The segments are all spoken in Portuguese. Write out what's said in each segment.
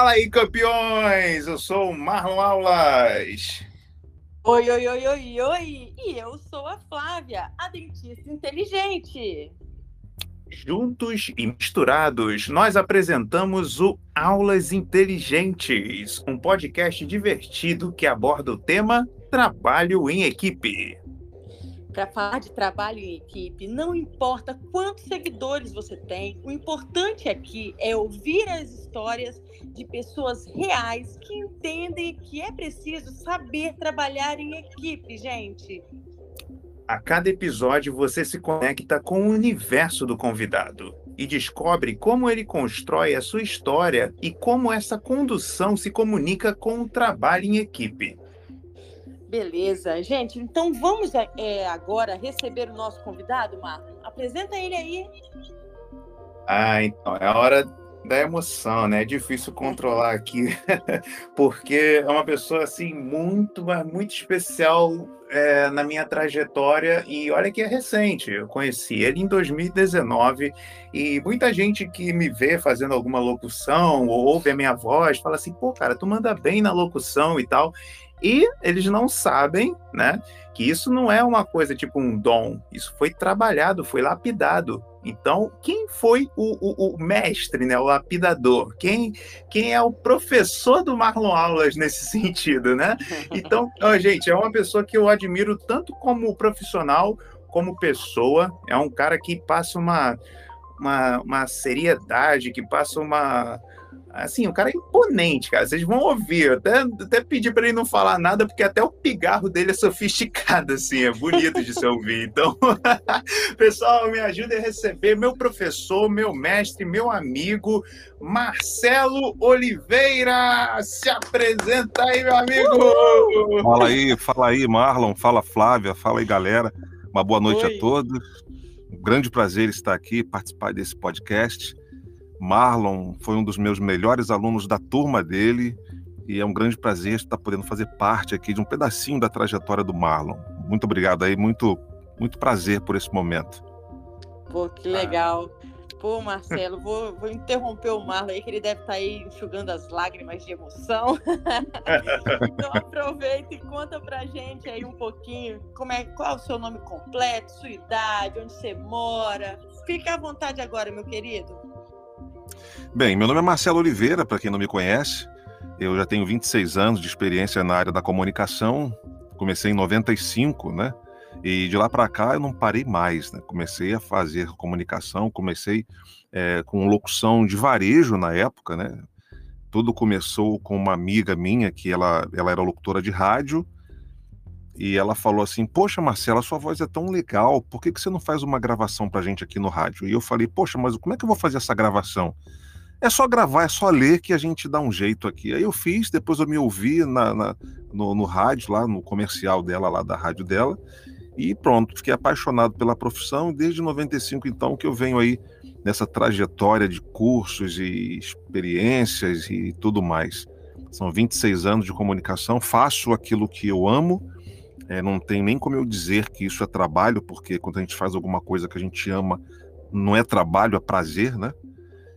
Fala aí, campeões! Eu sou o Marlon Aulas. Oi, oi, oi, oi, oi! E eu sou a Flávia, a dentista inteligente. Juntos e misturados, nós apresentamos o Aulas Inteligentes, um podcast divertido que aborda o tema trabalho em equipe para falar de trabalho em equipe, não importa quantos seguidores você tem, o importante aqui é ouvir as histórias de pessoas reais que entendem que é preciso saber trabalhar em equipe, gente. A cada episódio você se conecta com o universo do convidado e descobre como ele constrói a sua história e como essa condução se comunica com o trabalho em equipe. Beleza, gente. Então vamos é, agora receber o nosso convidado, Marlon. Apresenta ele aí. Ah, então é a hora da emoção, né? É difícil controlar aqui, porque é uma pessoa assim muito, mas muito especial é, na minha trajetória e olha que é recente. Eu conheci ele em 2019 e muita gente que me vê fazendo alguma locução ou ouve a minha voz fala assim: pô, cara, tu manda bem na locução e tal. E eles não sabem, né, que isso não é uma coisa tipo um dom, isso foi trabalhado, foi lapidado. Então, quem foi o, o, o mestre, né, o lapidador? Quem, quem é o professor do Marlon Aulas nesse sentido, né? Então, ó, gente, é uma pessoa que eu admiro tanto como profissional, como pessoa. É um cara que passa uma, uma, uma seriedade, que passa uma, Assim, o cara é imponente, cara. Vocês vão ouvir. Até, até pedir para ele não falar nada, porque até o pigarro dele é sofisticado, assim, é bonito de se ouvir. Então, pessoal, me ajude a receber meu professor, meu mestre, meu amigo, Marcelo Oliveira. Se apresenta aí, meu amigo! Uhul! Fala aí, fala aí, Marlon, fala Flávia, fala aí, galera. Uma boa noite Oi. a todos. Um grande prazer estar aqui, participar desse podcast. Marlon foi um dos meus melhores alunos da turma dele e é um grande prazer estar podendo fazer parte aqui de um pedacinho da trajetória do Marlon. Muito obrigado aí, muito, muito prazer por esse momento. Pô, que legal. Pô, Marcelo, vou, vou interromper o Marlon aí, que ele deve estar aí enxugando as lágrimas de emoção. então aproveita e conta pra gente aí um pouquinho como é, qual é o seu nome completo, sua idade, onde você mora. Fique à vontade agora, meu querido. Bem, meu nome é Marcelo Oliveira, para quem não me conhece. Eu já tenho 26 anos de experiência na área da comunicação. Comecei em 95, né? E de lá para cá eu não parei mais, né? Comecei a fazer comunicação, comecei é, com locução de varejo na época, né? Tudo começou com uma amiga minha que ela, ela era locutora de rádio e ela falou assim: Poxa, Marcela, sua voz é tão legal, por que, que você não faz uma gravação pra gente aqui no rádio? E eu falei: Poxa, mas como é que eu vou fazer essa gravação? É só gravar, é só ler que a gente dá um jeito aqui. Aí eu fiz, depois eu me ouvi na, na no, no, rádio, lá no comercial dela, lá da rádio dela, e pronto, fiquei apaixonado pela profissão. Desde 95, então, que eu venho aí nessa trajetória de cursos e experiências e tudo mais. São 26 anos de comunicação, faço aquilo que eu amo, é, não tem nem como eu dizer que isso é trabalho, porque quando a gente faz alguma coisa que a gente ama, não é trabalho, é prazer, né?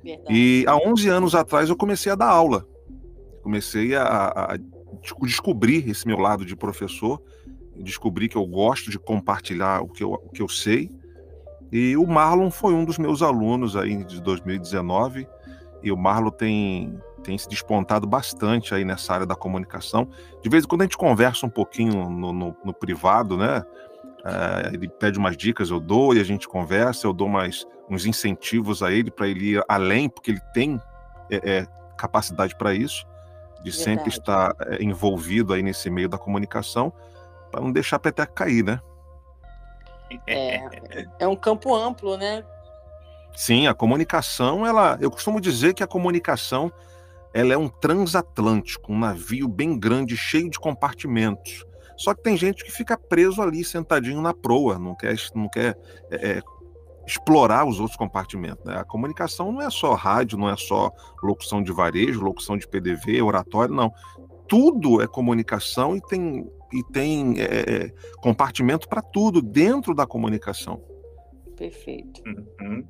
Verdade. E há 11 anos atrás eu comecei a dar aula. Comecei a, a descobrir esse meu lado de professor, descobri que eu gosto de compartilhar o que eu, o que eu sei. E o Marlon foi um dos meus alunos aí de 2019. E o Marlon tem, tem se despontado bastante aí nessa área da comunicação. De vez em quando a gente conversa um pouquinho no, no, no privado, né? Uh, ele pede umas dicas, eu dou e a gente conversa, eu dou mais uns incentivos a ele para ele ir além, porque ele tem é, é, capacidade para isso, de Verdade. sempre estar é, envolvido aí nesse meio da comunicação, para não deixar a peteca cair, né? É, é um campo amplo, né? Sim, a comunicação, ela, eu costumo dizer que a comunicação ela é um transatlântico, um navio bem grande, cheio de compartimentos só que tem gente que fica preso ali, sentadinho na proa, não quer, não quer é, é, explorar os outros compartimentos. Né? A comunicação não é só rádio, não é só locução de varejo, locução de PDV, oratório, não. Tudo é comunicação e tem, e tem é, é compartimento para tudo dentro da comunicação. Perfeito. Uhum.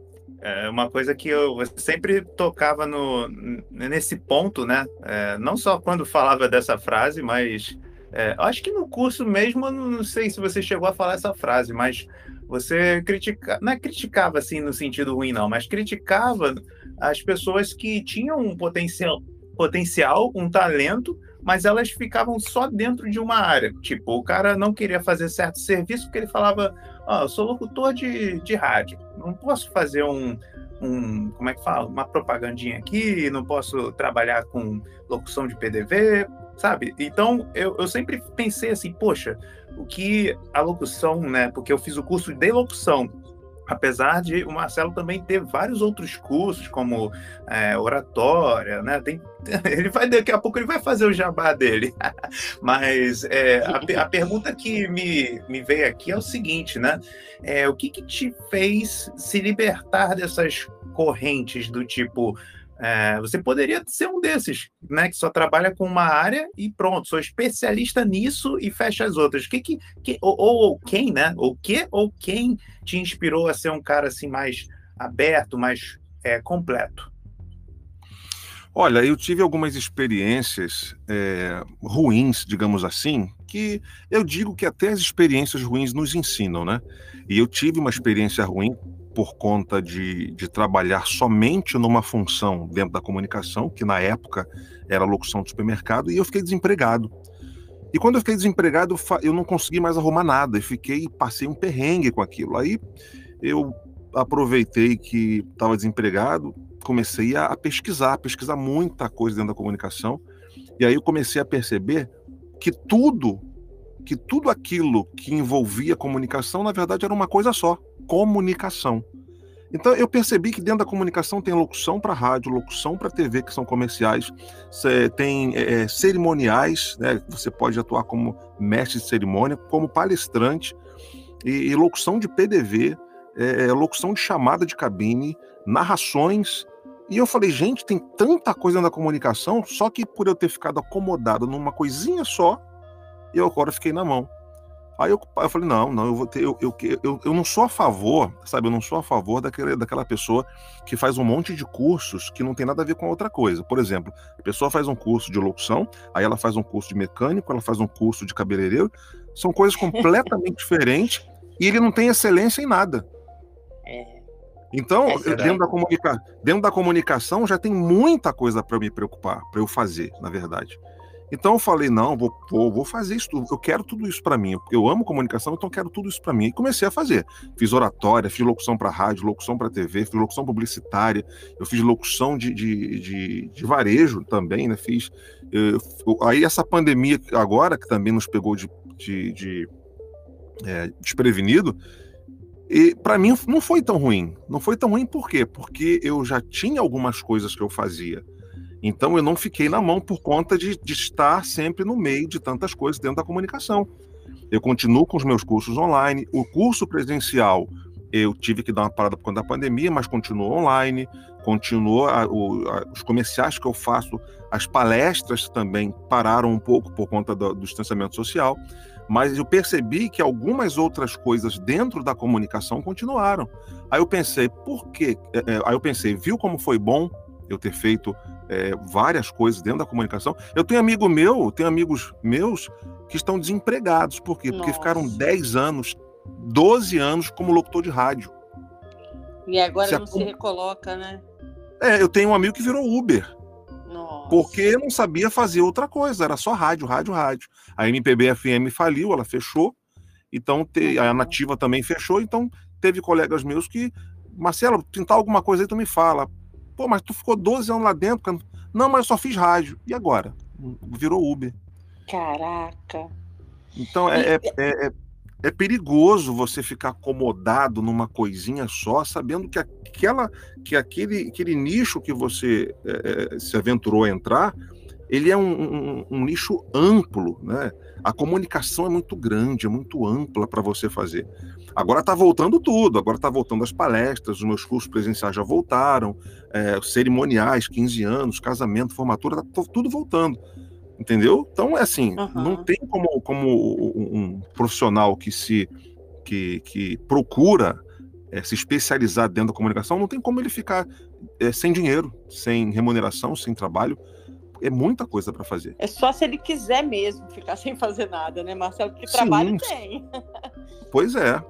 É uma coisa que eu sempre tocava no, nesse ponto, né? É, não só quando falava dessa frase, mas é, acho que no curso mesmo, não sei se você chegou a falar essa frase, mas você critica, não é criticava assim no sentido ruim, não, mas criticava as pessoas que tinham um potencial, potencial, um talento, mas elas ficavam só dentro de uma área. Tipo, o cara não queria fazer certo serviço porque ele falava: Eu sou locutor de, de rádio, não posso fazer um, um, como é que fala? Uma propagandinha aqui, não posso trabalhar com locução de PDV, sabe? Então, eu, eu sempre pensei assim: poxa, o que a locução, né? Porque eu fiz o curso de locução apesar de o Marcelo também ter vários outros cursos, como é, oratória, né? Tem, ele vai daqui a pouco ele vai fazer o jabá dele. Mas é, a, a, pergunta que me, me veio aqui é o seguinte, né? É, o que, que te fez se libertar dessas correntes do tipo é, você poderia ser um desses, né? Que só trabalha com uma área e pronto, sou especialista nisso e fecha as outras. Que, que, que ou, ou, quem, né? O que ou quem te inspirou a ser um cara assim mais aberto, mais é, completo? Olha, eu tive algumas experiências é, ruins, digamos assim, que eu digo que até as experiências ruins nos ensinam, né? E eu tive uma experiência ruim por conta de, de trabalhar somente numa função dentro da comunicação, que na época era locução de supermercado, e eu fiquei desempregado. E quando eu fiquei desempregado, eu não consegui mais arrumar nada, e fiquei, passei um perrengue com aquilo. Aí eu aproveitei que estava desempregado, comecei a, a pesquisar, pesquisar muita coisa dentro da comunicação, e aí eu comecei a perceber que tudo, que tudo aquilo que envolvia comunicação, na verdade, era uma coisa só comunicação. Então eu percebi que dentro da comunicação tem locução para rádio, locução para TV, que são comerciais, tem é, cerimoniais, né? Você pode atuar como mestre de cerimônia, como palestrante, e, e locução de PDV, é, é, locução de chamada de cabine, narrações. E eu falei, gente, tem tanta coisa na comunicação, só que por eu ter ficado acomodado numa coisinha só, eu agora fiquei na mão. Aí eu, eu falei, não, não, eu vou ter, eu, eu, eu, eu não sou a favor, sabe, eu não sou a favor daquele, daquela pessoa que faz um monte de cursos que não tem nada a ver com outra coisa. Por exemplo, a pessoa faz um curso de locução, aí ela faz um curso de mecânico, ela faz um curso de cabeleireiro, são coisas completamente diferentes e ele não tem excelência em nada. É. Então, é dentro, da comunica... dentro da comunicação já tem muita coisa para me preocupar, para eu fazer, na verdade. Então eu falei, não, vou, vou, vou fazer isso eu quero tudo isso para mim, eu amo comunicação, então eu quero tudo isso para mim. E comecei a fazer. Fiz oratória, fiz locução para rádio, locução para TV, fiz locução publicitária, eu fiz locução de, de, de, de varejo também, né? Fiz. Eu, aí essa pandemia agora, que também nos pegou de, de, de é, desprevenido, e para mim não foi tão ruim. Não foi tão ruim por quê? Porque eu já tinha algumas coisas que eu fazia. Então eu não fiquei na mão por conta de, de, estar sempre no meio de tantas coisas dentro da comunicação. Eu continuo com os meus cursos online. O curso presencial eu tive que dar uma parada por conta da pandemia, mas continuou online. Continuou a, o, a, os comerciais que eu faço, as palestras também pararam um pouco por conta do, do distanciamento social. Mas eu percebi que algumas outras coisas dentro da comunicação continuaram. Aí eu pensei, por quê? É, é, aí eu pensei, viu como foi bom eu ter feito é, várias coisas dentro da comunicação. Eu tenho amigo meu, tenho amigos meus que estão desempregados. Por quê? Porque Nossa. ficaram 10 anos, 12 anos como locutor de rádio. E agora se não a... se recoloca, né? É, eu tenho um amigo que virou Uber. Nossa. Porque não sabia fazer outra coisa, era só rádio, rádio, rádio. A MPB FM faliu, ela fechou. Então, te... a Nativa também fechou. Então, teve colegas meus que, Marcelo, tentar alguma coisa aí, tu me fala. Pô, mas tu ficou 12 anos lá dentro. Não, mas eu só fiz rádio. E agora? Virou Uber. Caraca. Então é, é, é, é, perigoso você ficar acomodado numa coisinha só, sabendo que aquela, que aquele, aquele nicho que você é, é se aventurou a entrar, ele é um, um, um nicho amplo, né? A comunicação é muito grande, é muito ampla para você fazer. Agora está voltando tudo, agora está voltando as palestras, os meus cursos presenciais já voltaram, é, cerimoniais, 15 anos, casamento, formatura, tá tudo voltando. Entendeu? Então, é assim, uhum. não tem como, como um profissional que se que, que procura é, se especializar dentro da comunicação, não tem como ele ficar é, sem dinheiro, sem remuneração, sem trabalho. É muita coisa para fazer. É só se ele quiser mesmo ficar sem fazer nada, né, Marcelo? Sim, trabalho tem. Pois é.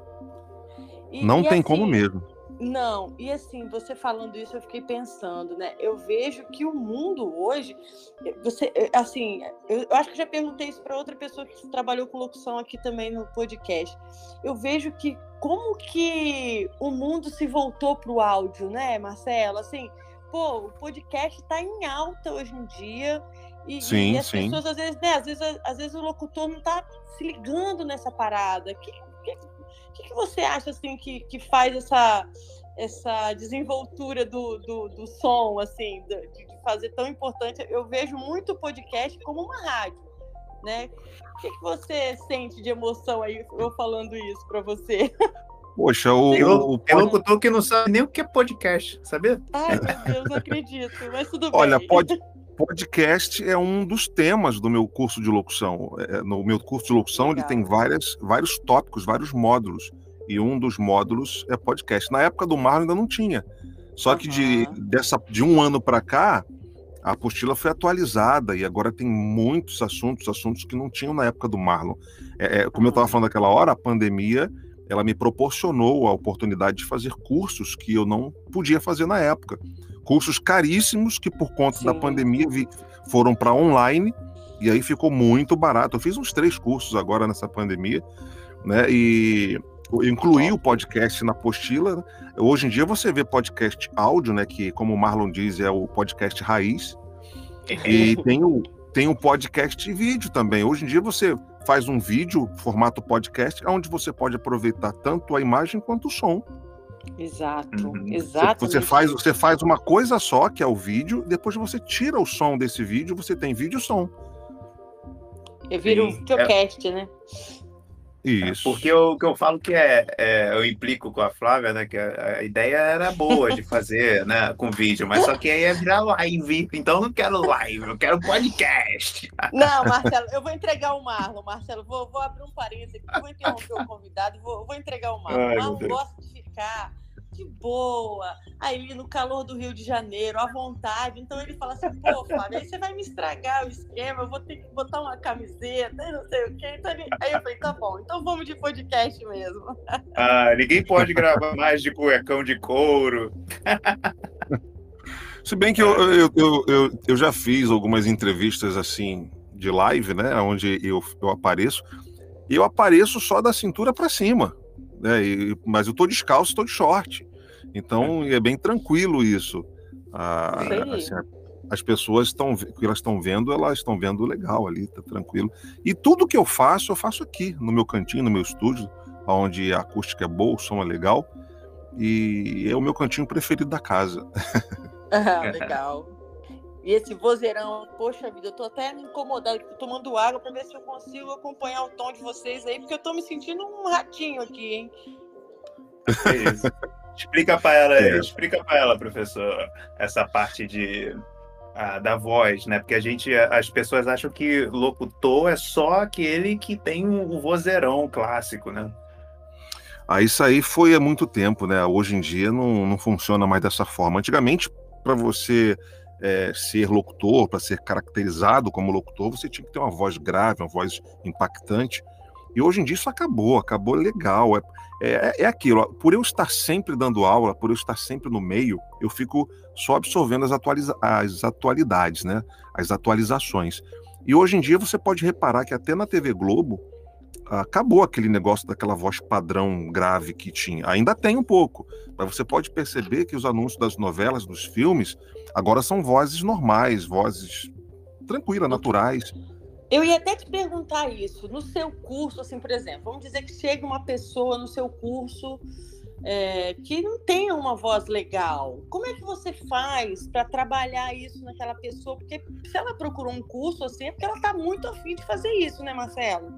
E, não e tem assim, como mesmo. Não, e assim, você falando isso, eu fiquei pensando, né? Eu vejo que o mundo hoje, você, assim, eu, acho que já perguntei isso para outra pessoa que trabalhou com locução aqui também no podcast. Eu vejo que como que o mundo se voltou para o áudio, né, Marcelo? Assim, pô, o podcast está em alta hoje em dia. E, sim, e as sim. pessoas, às vezes, né, às vezes, às vezes o locutor não está se ligando nessa parada. Que, que, que, que você acha assim que, que faz essa, essa desenvoltura do, do, do som, assim, de, de, fazer tão importante? Eu vejo muito o podcast como uma rádio, né? O que, que você sente de emoção aí eu falando isso para você? Poxa, o. Eu, o locutor que não sabe nem o que é podcast, sabia? Ai, meu Deus, não acredito, mas tudo Olha, bem. Olha, pode. Podcast é um dos temas do meu curso de locução. É, no meu curso de locução, Legal. ele tem várias, vários tópicos, vários módulos. E um dos módulos é podcast. Na época do Marlon ainda não tinha. Só uhum. que de, dessa, de um ano para cá, a apostila foi atualizada e agora tem muitos assuntos, assuntos que não tinham na época do Marlon. É, é, como eu estava falando naquela hora, a pandemia ela me proporcionou a oportunidade de fazer cursos que eu não podia fazer na época cursos caríssimos que por conta Sim. da pandemia vi, foram para online e aí ficou muito barato. Eu fiz uns três cursos agora nessa pandemia, né? E incluí o podcast na apostila. Né? Hoje em dia você vê podcast áudio, né? Que como o Marlon diz é o podcast raiz. E tem o tem o podcast vídeo também. Hoje em dia você faz um vídeo formato podcast, onde você pode aproveitar tanto a imagem quanto o som. Exato, uhum. exato. Você faz, você faz uma coisa só, que é o vídeo, depois você tira o som desse vídeo, você tem vídeo e som. Eu viro um videocast, é... né? Isso. Porque o que eu falo que é, é, eu implico com a Flávia, né? Que a, a, ideia era boa de fazer, né? Com vídeo, mas só que aí ia virar live. Então eu não quero live, eu quero podcast. Não, Marcelo, eu vou entregar o Marlon, Marcelo. Vou, vou abrir um parênteses aqui, vou interromper o convidado, vou, vou entregar o Marlon. Ai, Marlon gosta de ficar de boa, aí no calor do Rio de Janeiro, à vontade. Então ele fala assim, pô, Flávio, aí você vai me estragar o esquema, eu vou ter que botar uma camiseta, não sei o quê. Então ele... Aí eu falei, tá bom, então vamos de podcast mesmo. Ah, ninguém pode gravar mais de cuecão de couro. Se bem que eu, eu, eu, eu, eu já fiz algumas entrevistas assim de live, né? Onde eu, eu apareço. E eu apareço só da cintura para cima né? E, mas eu tô descalço, tô de short. Então é bem tranquilo isso. Ah, assim, as pessoas estão que elas estão vendo, elas estão vendo legal ali, tá tranquilo. E tudo que eu faço, eu faço aqui, no meu cantinho, no meu estúdio, onde a acústica é boa, o som é legal. E é o meu cantinho preferido da casa. Ah, legal. E esse vozeirão, poxa vida, eu tô até incomodado, tô tomando água para ver se eu consigo acompanhar o tom de vocês aí, porque eu tô me sentindo um ratinho aqui, hein? É isso. explica para ela, é. explica para ela, professor, essa parte de a, da voz, né? Porque a gente, as pessoas acham que locutor é só aquele que tem o um vozeirão clássico, né? Ah, isso aí foi há muito tempo, né? Hoje em dia não, não funciona mais dessa forma. Antigamente, para você é, ser locutor, para ser caracterizado como locutor, você tinha que ter uma voz grave, uma voz impactante. E hoje em dia isso acabou, acabou legal. É, é, é aquilo, por eu estar sempre dando aula, por eu estar sempre no meio, eu fico só absorvendo as, atualiza as atualidades, né? as atualizações. E hoje em dia você pode reparar que até na TV Globo, acabou aquele negócio daquela voz padrão grave que tinha. Ainda tem um pouco, mas você pode perceber que os anúncios das novelas, dos filmes, agora são vozes normais, vozes tranquilas, naturais. Eu ia até te perguntar isso. No seu curso, assim, por exemplo, vamos dizer que chega uma pessoa no seu curso é, que não tem uma voz legal. Como é que você faz para trabalhar isso naquela pessoa? Porque se ela procurou um curso assim, é porque ela está muito afim de fazer isso, né, Marcelo?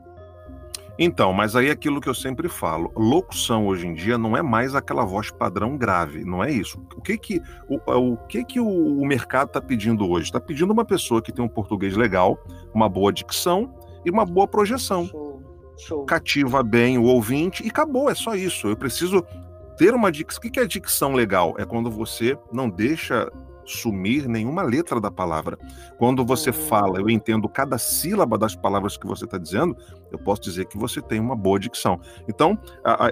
Então, mas aí é aquilo que eu sempre falo, locução hoje em dia não é mais aquela voz padrão grave, não é isso. O que que o, é, o que que o, o mercado está pedindo hoje? Está pedindo uma pessoa que tem um português legal, uma boa dicção e uma boa projeção. Show. Show. Cativa bem o ouvinte e acabou, é só isso. Eu preciso ter uma dicção. O que é dicção legal? É quando você não deixa sumir nenhuma letra da palavra. Quando você uhum. fala, eu entendo cada sílaba das palavras que você está dizendo, eu posso dizer que você tem uma boa dicção. Então,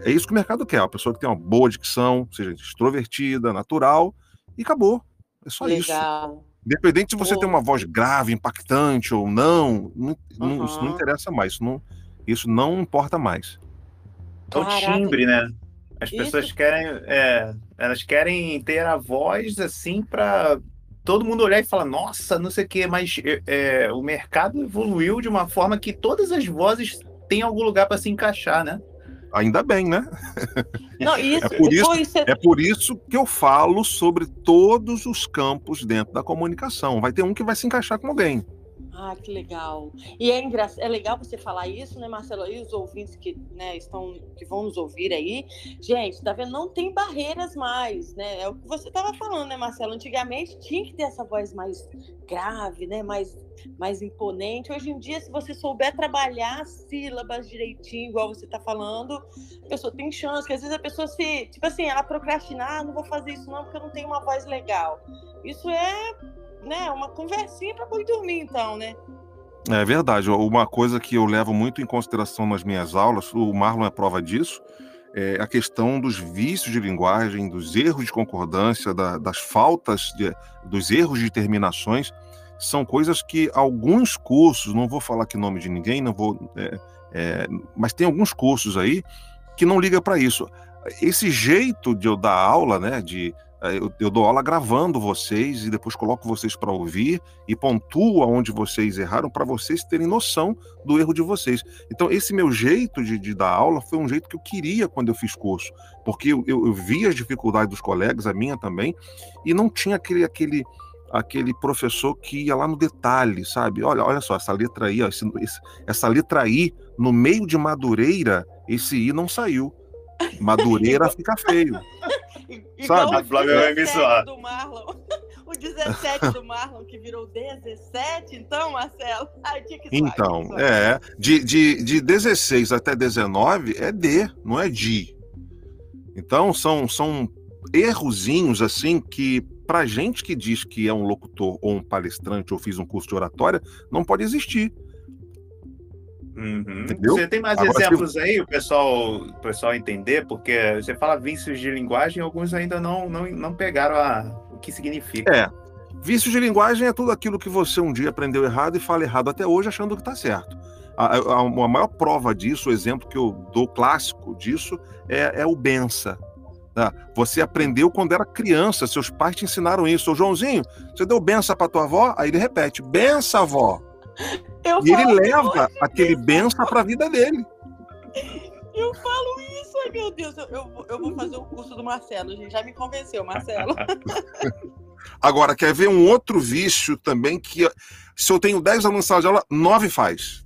é isso que o mercado quer, a pessoa que tem uma boa dicção, seja extrovertida, natural, e acabou. É só Legal. isso. Independente se você Pô. tem uma voz grave, impactante ou não, não, uhum. isso não interessa mais, isso não, isso não importa mais. É o timbre, né? As pessoas Isso. querem, é, elas querem ter a voz assim para todo mundo olhar e falar, nossa, não sei o quê, mas é, o mercado evoluiu de uma forma que todas as vozes têm algum lugar para se encaixar, né? Ainda bem, né? Não, isso, é, por isso, isso é... é por isso que eu falo sobre todos os campos dentro da comunicação. Vai ter um que vai se encaixar com alguém. Ah, que legal. E é, engra... é legal você falar isso, né, Marcelo? E os ouvintes que, né, estão, que vão nos ouvir aí. Gente, tá vendo? Não tem barreiras mais, né? É o que você estava falando, né, Marcelo? Antigamente tinha que ter essa voz mais grave, né? Mais, mais imponente. Hoje em dia, se você souber trabalhar sílabas direitinho, igual você está falando, a pessoa tem chance. Às vezes a pessoa se, tipo assim, ela procrastinar, ah, não vou fazer isso não, porque eu não tenho uma voz legal. Isso é né, uma conversinha para poder dormir, então, né? É verdade. Uma coisa que eu levo muito em consideração nas minhas aulas, o Marlon é prova disso, é a questão dos vícios de linguagem, dos erros de concordância, da, das faltas, de, dos erros de terminações. São coisas que alguns cursos, não vou falar aqui nome de ninguém, não vou, é, é, mas tem alguns cursos aí que não liga para isso. Esse jeito de eu dar aula, né, de eu, eu, dou aula gravando vocês e depois coloco vocês para ouvir e pontuo aonde vocês erraram para vocês terem noção do erro de vocês. Então, esse meu jeito de, de, dar aula foi um jeito que eu queria quando eu fiz curso, porque eu, eu, eu vi as dificuldades dos colegas, a minha também, e não tinha aquele, aquele, aquele professor que ia lá no detalhe, sabe? Olha, olha só, essa letra aí, ó, esse, esse, essa letra I, no meio de Madureira, esse I não saiu. Madureira fica feio. Sabe? A Flávia vai me zoar. Do Marlon. O 17 do Marlon, que virou 17, então, Marcelo? Zoar, então, é. De, de, de 16 até 19 é D, não é D. Então, são, são errozinhos, assim, que pra gente que diz que é um locutor ou um palestrante ou fiz um curso de oratória, não pode existir. Uhum. Você tem mais Agora, exemplos se... aí, o pessoal, o pessoal entender? Porque você fala vícios de linguagem, alguns ainda não, não, não pegaram a, o que significa. É. Vício de linguagem é tudo aquilo que você um dia aprendeu errado e fala errado até hoje, achando que está certo. A, a, a, maior prova disso, o exemplo que eu dou clássico disso, é, é o bença. Tá? Você aprendeu quando era criança, seus pais te ensinaram isso. Ô Joãozinho, você deu benção para tua avó? Aí ele repete: benção, avó. Eu e ele leva aquele benção para a vida dele. Eu falo isso, ai meu Deus, eu, eu, eu, vou fazer o curso do Marcelo, a gente já me convenceu, Marcelo. Agora, quer ver um outro vício também que se eu tenho 10 alunos de aula, 9 faz.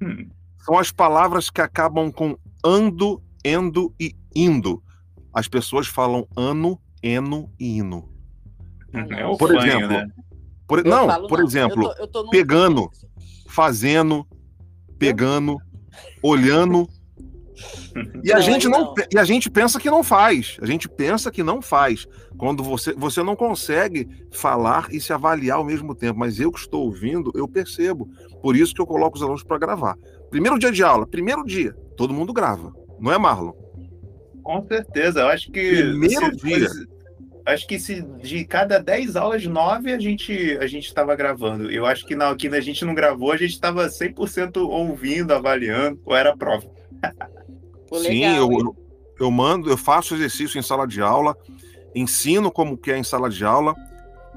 Hum. São as palavras que acabam com ando, endo e indo. As pessoas falam ano, eno e hino. É Por exemplo, né? Por, não, por não. exemplo, eu tô, eu tô pegando, fazendo, pegando, olhando. E a, gente não, e a gente pensa que não faz. A gente pensa que não faz. Quando você, você não consegue falar e se avaliar ao mesmo tempo. Mas eu que estou ouvindo, eu percebo. Por isso que eu coloco os alunos para gravar. Primeiro dia de aula, primeiro dia, todo mundo grava. Não é, Marlon? Com certeza. Eu acho que. Primeiro dia acho que se de cada 10 aulas, 9 a gente a gente estava gravando. Eu acho que na que a gente não gravou, a gente estava 100% ouvindo, avaliando, ou era prova. Pô, Sim, eu, eu mando, eu faço exercício em sala de aula, ensino como que é em sala de aula,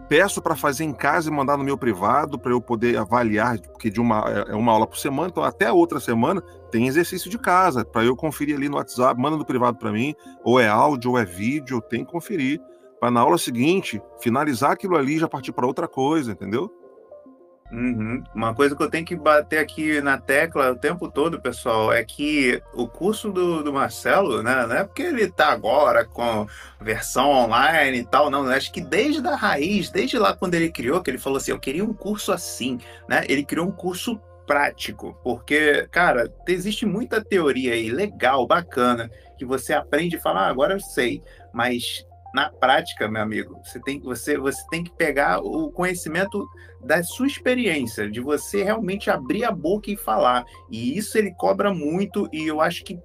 peço para fazer em casa e mandar no meu privado para eu poder avaliar, porque de uma é, é uma aula por semana, então até outra semana tem exercício de casa para eu conferir ali no WhatsApp, manda no privado para mim, ou é áudio ou é vídeo, tem que conferir para na aula seguinte finalizar aquilo ali e já partir para outra coisa, entendeu? Uhum. Uma coisa que eu tenho que bater aqui na tecla o tempo todo, pessoal, é que o curso do, do Marcelo, né, não é porque ele está agora com versão online e tal, não. Acho que desde a raiz, desde lá quando ele criou, que ele falou assim, eu queria um curso assim, né? Ele criou um curso prático, porque, cara, existe muita teoria aí legal, bacana, que você aprende e fala, ah, agora eu sei, mas na prática, meu amigo, você tem, você, você tem que pegar o conhecimento da sua experiência, de você realmente abrir a boca e falar. E isso ele cobra muito, e eu acho que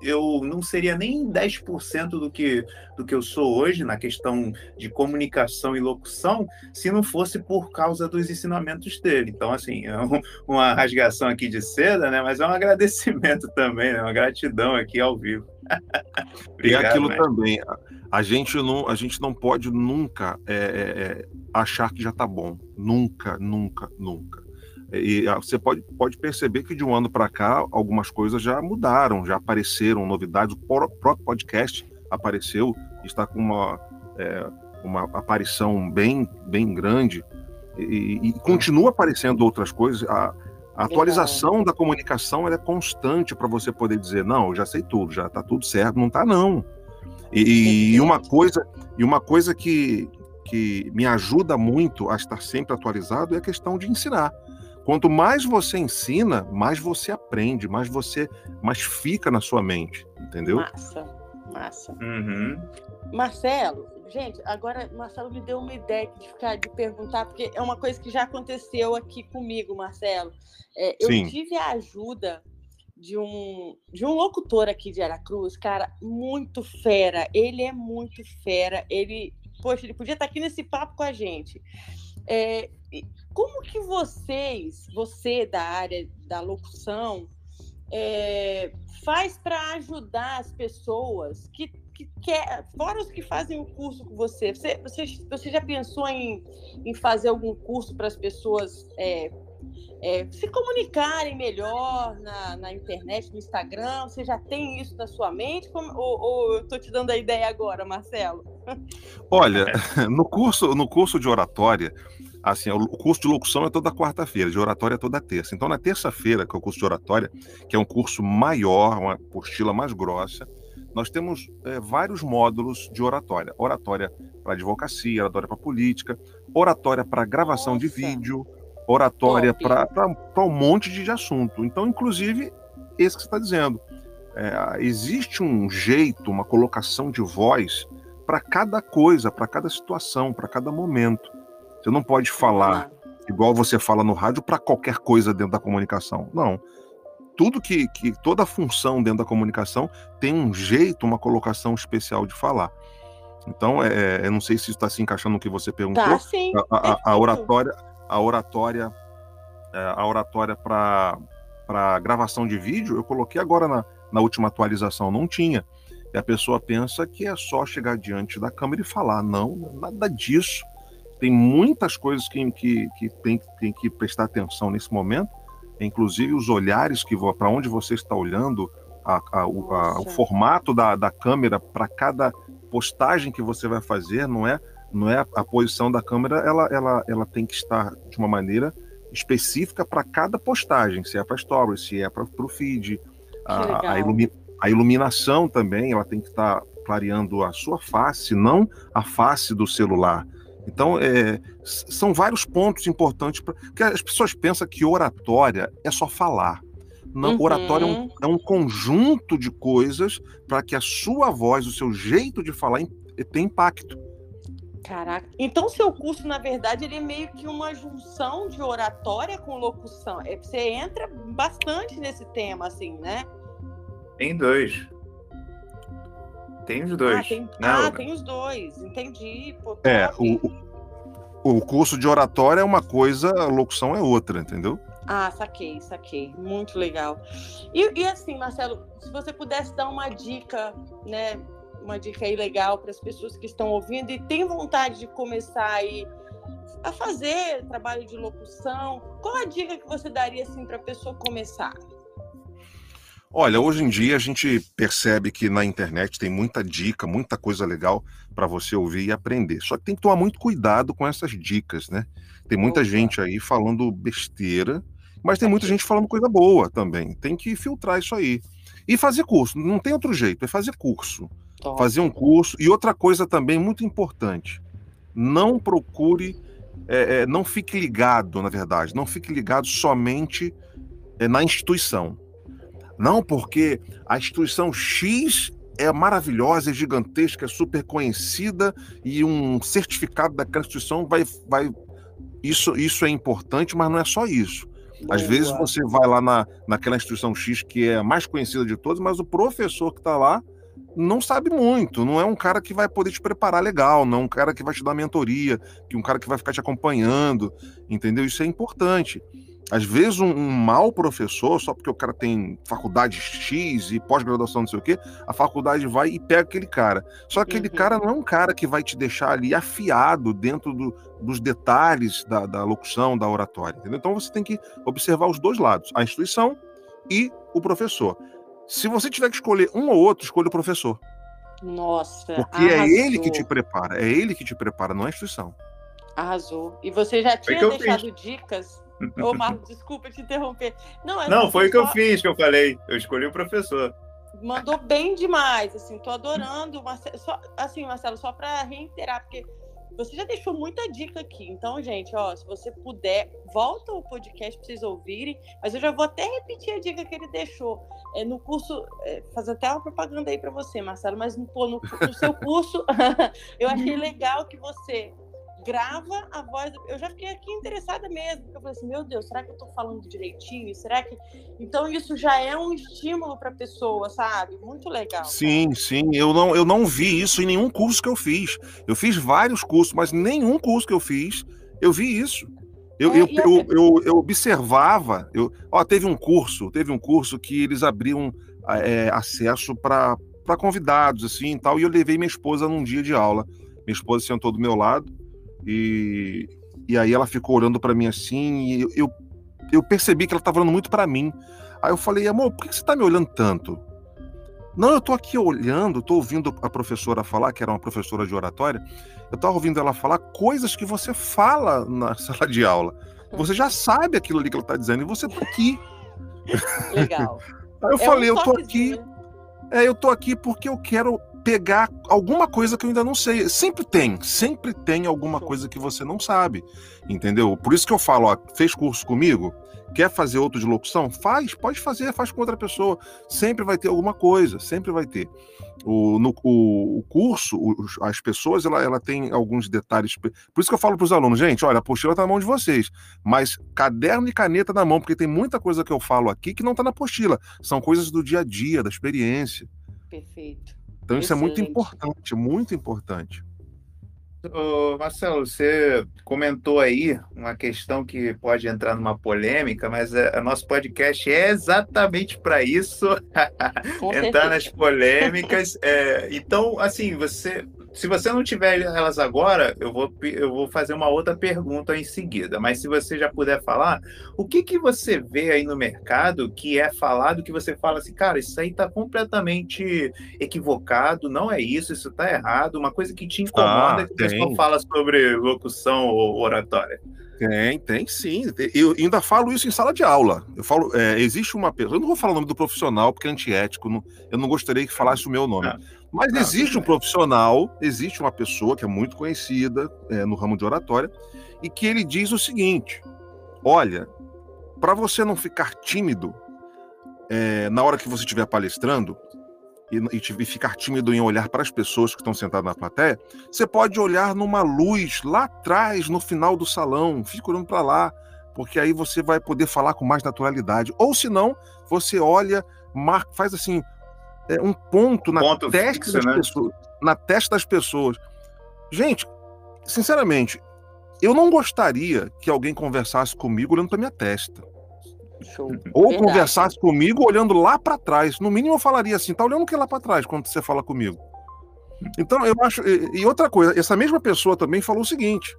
eu não seria nem 10% do que, do que eu sou hoje na questão de comunicação e locução se não fosse por causa dos ensinamentos dele. Então, assim, é um, uma rasgação aqui de seda, né? Mas é um agradecimento também, né? uma gratidão aqui ao vivo. Obrigado, e aquilo também, a gente não, a gente não pode nunca é, é, é achar que já está bom. Nunca, nunca, nunca. E ah, você pode, pode perceber que de um ano para cá algumas coisas já mudaram, já apareceram novidades. O próprio podcast apareceu, está com uma, é, uma aparição bem, bem grande e, e, continua aparecendo outras coisas. A, a atualização da comunicação é constante para você poder dizer não, eu já sei tudo, já está tudo certo, não está não. E, e, uma coisa e uma coisa que, que me ajuda muito a estar sempre atualizado é a questão de ensinar. Quanto mais você ensina, mais você aprende, mais você, mais fica na sua mente, entendeu? Massa, massa. Uhum. Marcelo, gente, agora Marcelo me deu uma ideia de ficar de perguntar, porque é uma coisa que já aconteceu aqui comigo, Marcelo. É, eu tive a ajuda de um, de um locutor aqui de Aracruz, cara, muito fera. Ele é muito fera. Ele, poxa, ele podia estar aqui nesse papo com a gente. É, como que vocês, você da área da locução, é, faz para ajudar as pessoas que, que quer, fora os que fazem o curso com você, você, você, você já pensou em, em fazer algum curso para as pessoas é, é, se comunicarem melhor na, na, internet, no Instagram? Você já tem isso na sua mente? Como, ou, ou eu estou te dando a ideia agora, Marcelo? Olha, no curso, no curso de oratória, assim, o curso de locução é toda quarta-feira, de oratória é toda terça. Então, na terça-feira, que é o curso de oratória, que é um curso maior, uma apostila mais grossa, nós temos é, vários módulos de oratória. Oratória para advocacia, oratória para política, oratória para gravação Nossa. de vídeo, oratória para um monte de assunto. Então, inclusive, esse que você está dizendo. É, existe um jeito, uma colocação de voz para cada coisa, para cada situação, para cada momento. Você não pode falar igual você fala no rádio para qualquer coisa dentro da comunicação. Não. Tudo que, que toda função dentro da comunicação tem um jeito, uma colocação especial de falar. Então, é, é eu não sei se está se encaixando no que você perguntou. Tá, sim. A, a, a oratória, a oratória, é, a oratória para para gravação de vídeo, eu coloquei agora na, na última atualização, não tinha. E a pessoa pensa que é só chegar diante da câmera e falar. Não, nada disso tem muitas coisas que, que, que tem, tem que prestar atenção nesse momento, inclusive os olhares que para onde você está olhando, a, a, a, o formato da, da câmera para cada postagem que você vai fazer, não é não é a posição da câmera, ela, ela, ela tem que estar de uma maneira específica para cada postagem, se é para stories, se é para o feed, a, a, ilumi, a iluminação também, ela tem que estar clareando a sua face, não a face do celular. Então, é, são vários pontos importantes, pra, porque as pessoas pensam que oratória é só falar. Não, uhum. oratória é um, é um, conjunto de coisas para que a sua voz, o seu jeito de falar tenha impacto. Caraca. Então, seu curso, na verdade, ele é meio que uma junção de oratória com locução. É, você entra bastante nesse tema, assim, né? Tem dois. Tem os dois. Ah, tem, ah, tem os dois, entendi. Pô, é, o, o curso de oratória é uma coisa, a locução é outra, entendeu? Ah, saquei, saquei. Muito legal. E, e assim, Marcelo, se você pudesse dar uma dica, né? Uma dica aí legal para as pessoas que estão ouvindo e têm vontade de começar aí a fazer trabalho de locução, qual a dica que você daria assim para a pessoa começar? Olha, hoje em dia a gente percebe que na internet tem muita dica, muita coisa legal para você ouvir e aprender. Só que tem que tomar muito cuidado com essas dicas, né? Tem muita Opa. gente aí falando besteira, mas tem muita gente falando coisa boa também. Tem que filtrar isso aí. E fazer curso, não tem outro jeito, é fazer curso. Top. Fazer um curso. E outra coisa também muito importante: não procure, é, é, não fique ligado, na verdade, não fique ligado somente é, na instituição. Não porque a instituição X é maravilhosa, é gigantesca, é super conhecida e um certificado daquela instituição vai, vai isso, isso é importante, mas não é só isso. Às vezes você vai lá na, naquela instituição X que é a mais conhecida de todas, mas o professor que está lá não sabe muito, não é um cara que vai poder te preparar legal, não é um cara que vai te dar mentoria, que um cara que vai ficar te acompanhando, entendeu? Isso é importante. Às vezes, um, um mau professor, só porque o cara tem faculdade X e pós-graduação, não sei o quê, a faculdade vai e pega aquele cara. Só que aquele uhum. cara não é um cara que vai te deixar ali afiado dentro do, dos detalhes da, da locução, da oratória. Entendeu? Então você tem que observar os dois lados, a instituição e o professor. Se você tiver que escolher um ou outro, escolha o professor. Nossa. Porque arrasou. é ele que te prepara, é ele que te prepara, não é a instituição. Arrasou. E você já tinha deixado dicas Ô, Marcos, desculpa te interromper. Não, é não foi o que eu fiz, que eu falei. Eu escolhi o professor. Mandou bem demais, assim, tô adorando. Marcelo, só, assim, Marcelo, só para reiterar, porque você já deixou muita dica aqui. Então, gente, ó, se você puder, volta o podcast para vocês ouvirem. Mas eu já vou até repetir a dica que ele deixou. É, no curso, é, fazer até uma propaganda aí para você, Marcelo, mas pô, no, no seu curso, eu achei legal que você grava a voz. Eu já fiquei aqui interessada mesmo, porque eu falei assim, meu Deus, será que eu estou falando direitinho? Será que. Então, isso já é um estímulo para a pessoa, sabe? Muito legal. Sim, sim. Eu não, eu não vi isso em nenhum curso que eu fiz. Eu fiz vários cursos, mas nenhum curso que eu fiz, eu vi isso. Eu, é, eu, eu, eu, eu, observava, eu, ó, teve um curso, teve um curso que eles abriam é, acesso para convidados, assim, tal, e eu levei minha esposa num dia de aula. Minha esposa sentou do meu lado, e, e aí ela ficou olhando para mim assim, e eu, eu percebi que ela estava olhando muito para mim. Aí eu falei, amor, por que você está me olhando tanto? Não, eu estou aqui olhando, estou ouvindo a professora falar, que era uma professora de oratória, eu estava ouvindo ela falar coisas que você fala na sala de aula. Você já sabe aquilo ali que ela está dizendo, e você está aqui. Legal. Aí eu é falei, um eu estou aqui. É, eu tô aqui porque eu quero pegar alguma coisa que eu ainda não sei. Sempre tem, sempre tem alguma coisa que você não sabe, entendeu? Por isso que eu falo, ó, fez curso comigo, quer fazer outro de locução? Faz, pode fazer, faz com outra pessoa. Sempre vai ter alguma coisa, sempre vai ter. O, no, o, o curso, o, as pessoas, ela, ela tem alguns detalhes. Por isso que eu falo para os alunos, gente, olha, a apostila está na mão de vocês, mas caderno e caneta na mão, porque tem muita coisa que eu falo aqui que não está na apostila. São coisas do dia a dia, da experiência. Perfeito. Então isso é muito importante, muito importante. Ô, Marcelo, você comentou aí uma questão que pode entrar numa polêmica, mas o é, nosso podcast é exatamente para isso, entrar nas polêmicas. É, então, assim, você se você não tiver elas agora, eu vou, eu vou fazer uma outra pergunta em seguida. Mas se você já puder falar, o que, que você vê aí no mercado que é falado que você fala assim, cara, isso aí está completamente equivocado, não é isso, isso está errado, uma coisa que te incomoda ah, que o pessoal fala sobre locução ou oratória. Tem, tem sim. Eu ainda falo isso em sala de aula. Eu falo, é, existe uma pessoa. Eu não vou falar o nome do profissional porque é antiético. Não, eu não gostaria que falasse o meu nome. Ah. Mas ah, existe um profissional, existe uma pessoa que é muito conhecida é, no ramo de oratória e que ele diz o seguinte: olha, para você não ficar tímido é, na hora que você estiver palestrando, e, e, ficar tímido em olhar para as pessoas que estão sentadas na plateia, você pode olhar numa luz lá atrás, no final do salão, fica olhando para lá, porque aí você vai poder falar com mais naturalidade. Ou se não, você olha, marca, faz assim é, um ponto na ponto testa fixo, das né? pessoas, na testa das pessoas. Gente, sinceramente, eu não gostaria que alguém conversasse comigo olhando para minha testa. Show. Ou Verdade. conversasse comigo olhando lá para trás. No mínimo eu falaria assim, tá olhando o que lá para trás quando você fala comigo. Então eu acho. E, e outra coisa, essa mesma pessoa também falou o seguinte: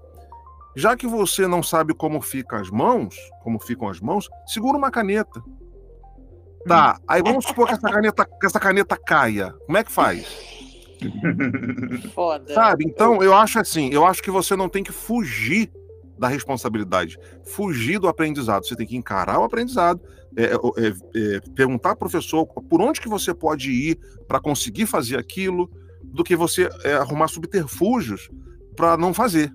já que você não sabe como ficam as mãos, como ficam as mãos, segura uma caneta. Tá, aí vamos supor que essa caneta, que essa caneta caia. Como é que faz? Foda. Sabe? Então, eu acho assim, eu acho que você não tem que fugir da responsabilidade, fugir do aprendizado. Você tem que encarar o aprendizado, é, é, é, é perguntar ao professor por onde que você pode ir para conseguir fazer aquilo, do que você é, arrumar subterfúgios para não fazer.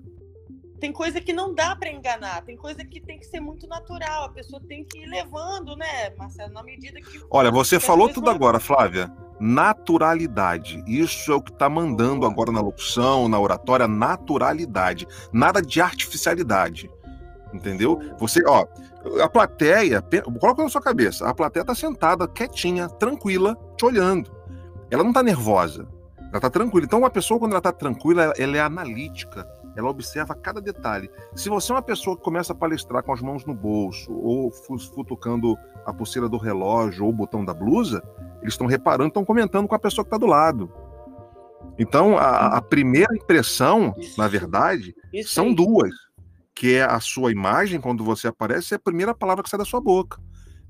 Tem coisa que não dá para enganar, tem coisa que tem que ser muito natural, a pessoa tem que ir levando, né, Marcelo, na medida que. Olha, você falou tudo vão... agora, Flávia. Naturalidade. Isso é o que está mandando agora na locução, na oratória, naturalidade. Nada de artificialidade. Entendeu? Você, ó, a plateia, coloca na sua cabeça, a plateia está sentada, quietinha, tranquila, te olhando. Ela não está nervosa, ela está tranquila. Então, uma pessoa, quando ela está tranquila, ela é analítica, ela observa cada detalhe. Se você é uma pessoa que começa a palestrar com as mãos no bolso, ou futucando a pulseira do relógio ou o botão da blusa, eles estão reparando, estão comentando com a pessoa que está do lado. Então, a, a primeira impressão, isso, na verdade, são duas que é a sua imagem, quando você aparece, é a primeira palavra que sai da sua boca.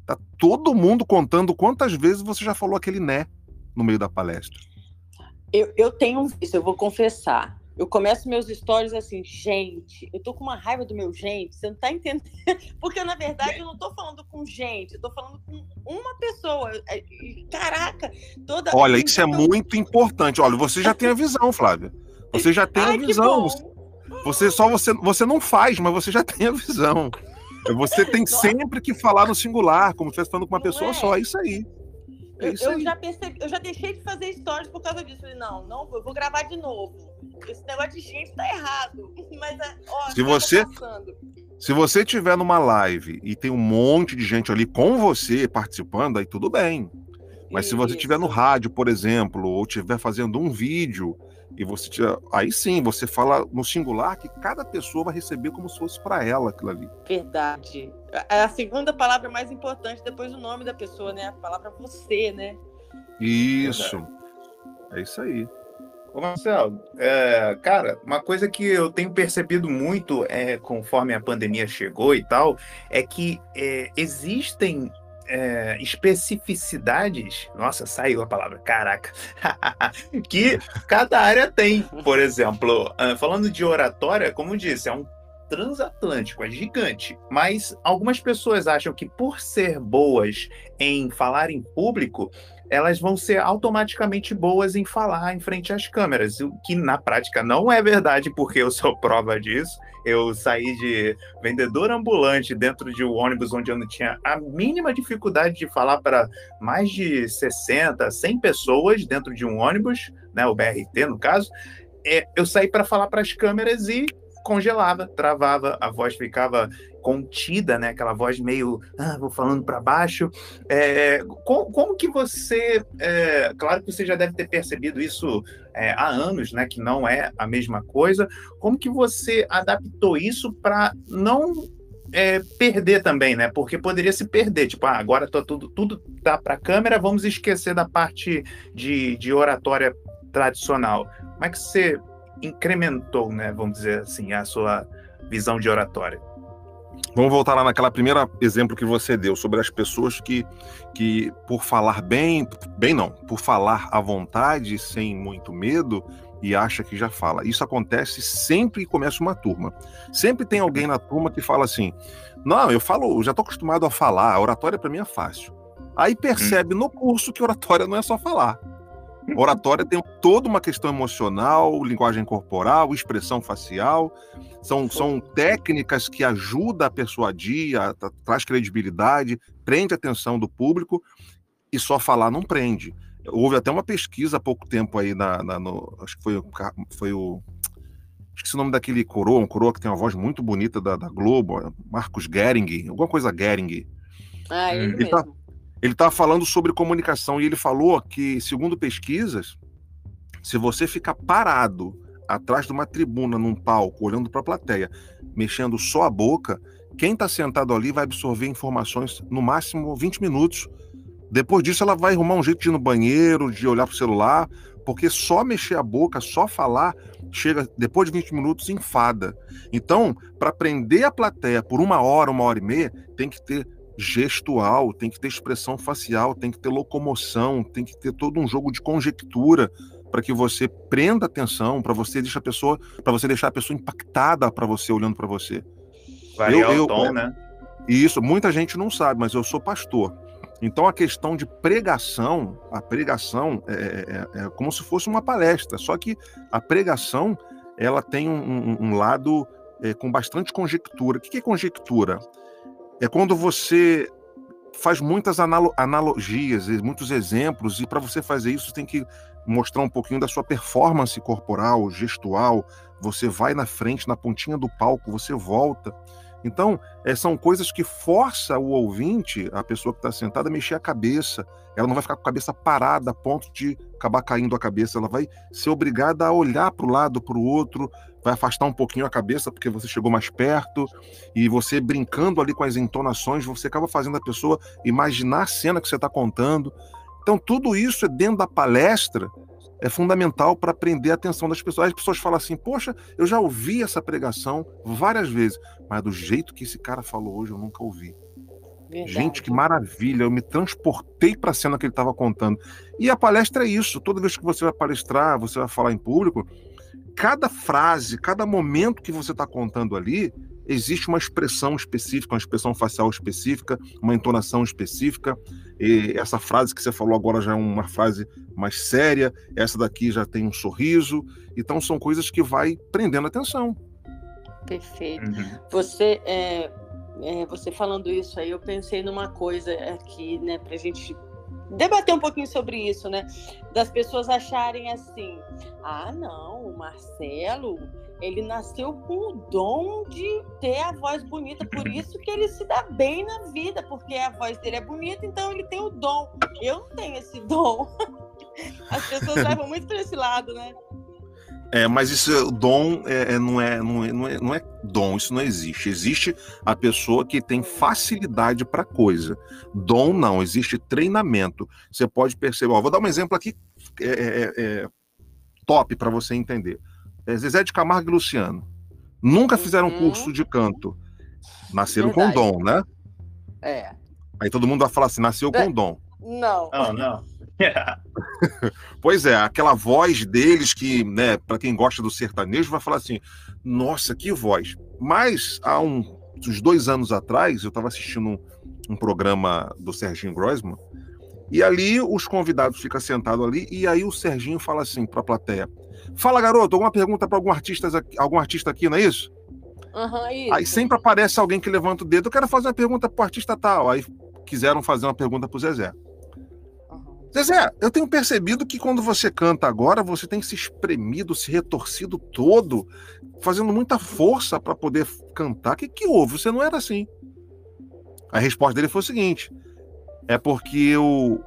Tá todo mundo contando quantas vezes você já falou aquele né no meio da palestra. Eu, eu tenho vício, eu vou confessar. Eu começo meus stories assim, gente, eu tô com uma raiva do meu gente, você não tá entendendo? Porque, na verdade, eu não tô falando com gente, eu tô falando com uma pessoa. É, caraca, toda. Olha, isso é muito importante. Olha, você já tem a visão, Flávia. Você já tem Ai, a visão. Você só você, você não faz, mas você já tem a visão. Você tem sempre que falar no singular, como se estivesse falando com uma não pessoa é. só. É isso aí. É isso eu, eu já percebi, eu já deixei de fazer stories por causa disso. Falei, não, não, eu vou gravar de novo. Esse negócio de gente tá errado. Mas, é, ó, se você, se você tiver numa live e tem um monte de gente ali com você participando, aí tudo bem. Mas Isso. se você estiver no rádio, por exemplo, ou estiver fazendo um vídeo e você tira, aí sim, você fala no singular que cada pessoa vai receber como se fosse para ela aquilo ali. Verdade. É a segunda palavra mais importante depois do nome da pessoa, né? A palavra você, né? Isso. É isso aí. Ô Marcelo, é, cara, uma coisa que eu tenho percebido muito é, conforme a pandemia chegou e tal, é que é, existem é, especificidades, nossa, saiu a palavra, caraca, que cada área tem. Por exemplo, ah, falando de oratória, como disse, é um transatlântico, é gigante. Mas algumas pessoas acham que por ser boas em falar em público, elas vão ser automaticamente boas em falar em frente às câmeras, o que na prática não é verdade, porque eu sou prova disso. Eu saí de vendedor ambulante dentro de um ônibus onde eu não tinha a mínima dificuldade de falar para mais de 60, 100 pessoas dentro de um ônibus, né, o BRT no caso. É, eu saí para falar para as câmeras e congelava, travava, a voz ficava contida, né? Aquela voz meio, ah, vou falando para baixo. É, como, como, que você, é, claro que você já deve ter percebido isso é, há anos, né? Que não é a mesma coisa. Como que você adaptou isso para não é, perder também, né? Porque poderia se perder, tipo, ah, agora tô tudo, tudo tá para câmera, vamos esquecer da parte de, de oratória tradicional. Como é que você incrementou, né, vamos dizer assim, a sua visão de oratória? Vamos voltar lá naquela primeira exemplo que você deu sobre as pessoas que, que por falar bem, bem não, por falar à vontade, sem muito medo, e acha que já fala. Isso acontece sempre que começa uma turma. Sempre tem alguém na turma que fala assim: "Não, eu falo, já estou acostumado a falar, a oratória para mim é fácil". Aí percebe no curso que oratória não é só falar. Oratória tem toda uma questão emocional, linguagem corporal, expressão facial. São, são técnicas que ajudam a persuadir, a, a, traz credibilidade, prende a atenção do público e só falar não prende. Houve até uma pesquisa há pouco tempo aí, na, na no, acho que foi, foi o. Esqueci o nome daquele coroa, um coroa que tem uma voz muito bonita da, da Globo, Marcos Gering, alguma coisa Gering. Ah, ele, ele tá mesmo. Tá, ele estava falando sobre comunicação e ele falou que, segundo pesquisas, se você ficar parado atrás de uma tribuna, num palco, olhando para a plateia, mexendo só a boca, quem está sentado ali vai absorver informações no máximo 20 minutos. Depois disso, ela vai arrumar um jeito de ir no banheiro, de olhar para o celular, porque só mexer a boca, só falar, chega depois de 20 minutos enfada. Então, para prender a plateia por uma hora, uma hora e meia, tem que ter gestual, tem que ter expressão facial, tem que ter locomoção, tem que ter todo um jogo de conjectura para que você prenda atenção, para você deixar a pessoa, para você deixar a pessoa impactada para você olhando para você. Variar eu, eu, o tom, né? Isso, muita gente não sabe, mas eu sou pastor. Então a questão de pregação, a pregação é, é, é, é como se fosse uma palestra, só que a pregação ela tem um, um, um lado é, com bastante conjectura. O que é conjectura? É quando você faz muitas analo analogias, muitos exemplos, e para você fazer isso tem que mostrar um pouquinho da sua performance corporal, gestual. Você vai na frente, na pontinha do palco, você volta. Então, é, são coisas que força o ouvinte, a pessoa que está sentada, a mexer a cabeça. Ela não vai ficar com a cabeça parada a ponto de acabar caindo a cabeça. Ela vai ser obrigada a olhar para o lado, para o outro, vai afastar um pouquinho a cabeça porque você chegou mais perto. E você brincando ali com as entonações, você acaba fazendo a pessoa imaginar a cena que você está contando. Então, tudo isso é dentro da palestra é fundamental para prender a atenção das pessoas. As pessoas falam assim: Poxa, eu já ouvi essa pregação várias vezes, mas do jeito que esse cara falou hoje eu nunca ouvi. Verdade. Gente, que maravilha! Eu me transportei para a cena que ele estava contando. E a palestra é isso. Toda vez que você vai palestrar, você vai falar em público, cada frase, cada momento que você está contando ali, existe uma expressão específica, uma expressão facial específica, uma entonação específica. E essa frase que você falou agora já é uma frase mais séria, essa daqui já tem um sorriso. Então são coisas que vai prendendo atenção. Perfeito. Uhum. Você é, é, você falando isso aí, eu pensei numa coisa aqui, né, para a gente debater um pouquinho sobre isso, né? Das pessoas acharem assim: ah, não, o Marcelo ele nasceu com o dom de ter a voz bonita, por isso que ele se dá bem na vida, porque a voz dele é bonita, então ele tem o dom. Eu não tenho esse dom. As pessoas levam muito para esse lado, né? É, mas isso dom é, é, não, é, não, é, não, é, não é dom, isso não existe. Existe a pessoa que tem facilidade para coisa. Dom não, existe treinamento. Você pode perceber. Ó, vou dar um exemplo aqui é, é, é top para você entender. É Zezé de Camargo e Luciano. Nunca fizeram uhum. curso de canto. Nasceram Verdade. com dom, né? É. Aí todo mundo vai falar assim: nasceu com dom. Não. Não, não. pois é, aquela voz deles que, né, para quem gosta do sertanejo, vai falar assim: nossa, que voz. Mas há um, uns dois anos atrás, eu estava assistindo um, um, programa do Serginho Groisman, e ali os convidados ficam sentados ali, e aí o Serginho fala assim para a plateia: Fala, garoto, alguma pergunta para algum artista, algum artista aqui, não é isso? Uhum, isso? Aí sempre aparece alguém que levanta o dedo, eu quero fazer uma pergunta para o artista tal. Aí quiseram fazer uma pergunta para o Zezé. Zezé, eu tenho percebido que quando você canta agora, você tem se espremido, se retorcido todo, fazendo muita força para poder cantar. O que, que houve? Você não era assim. A resposta dele foi o seguinte: é porque eu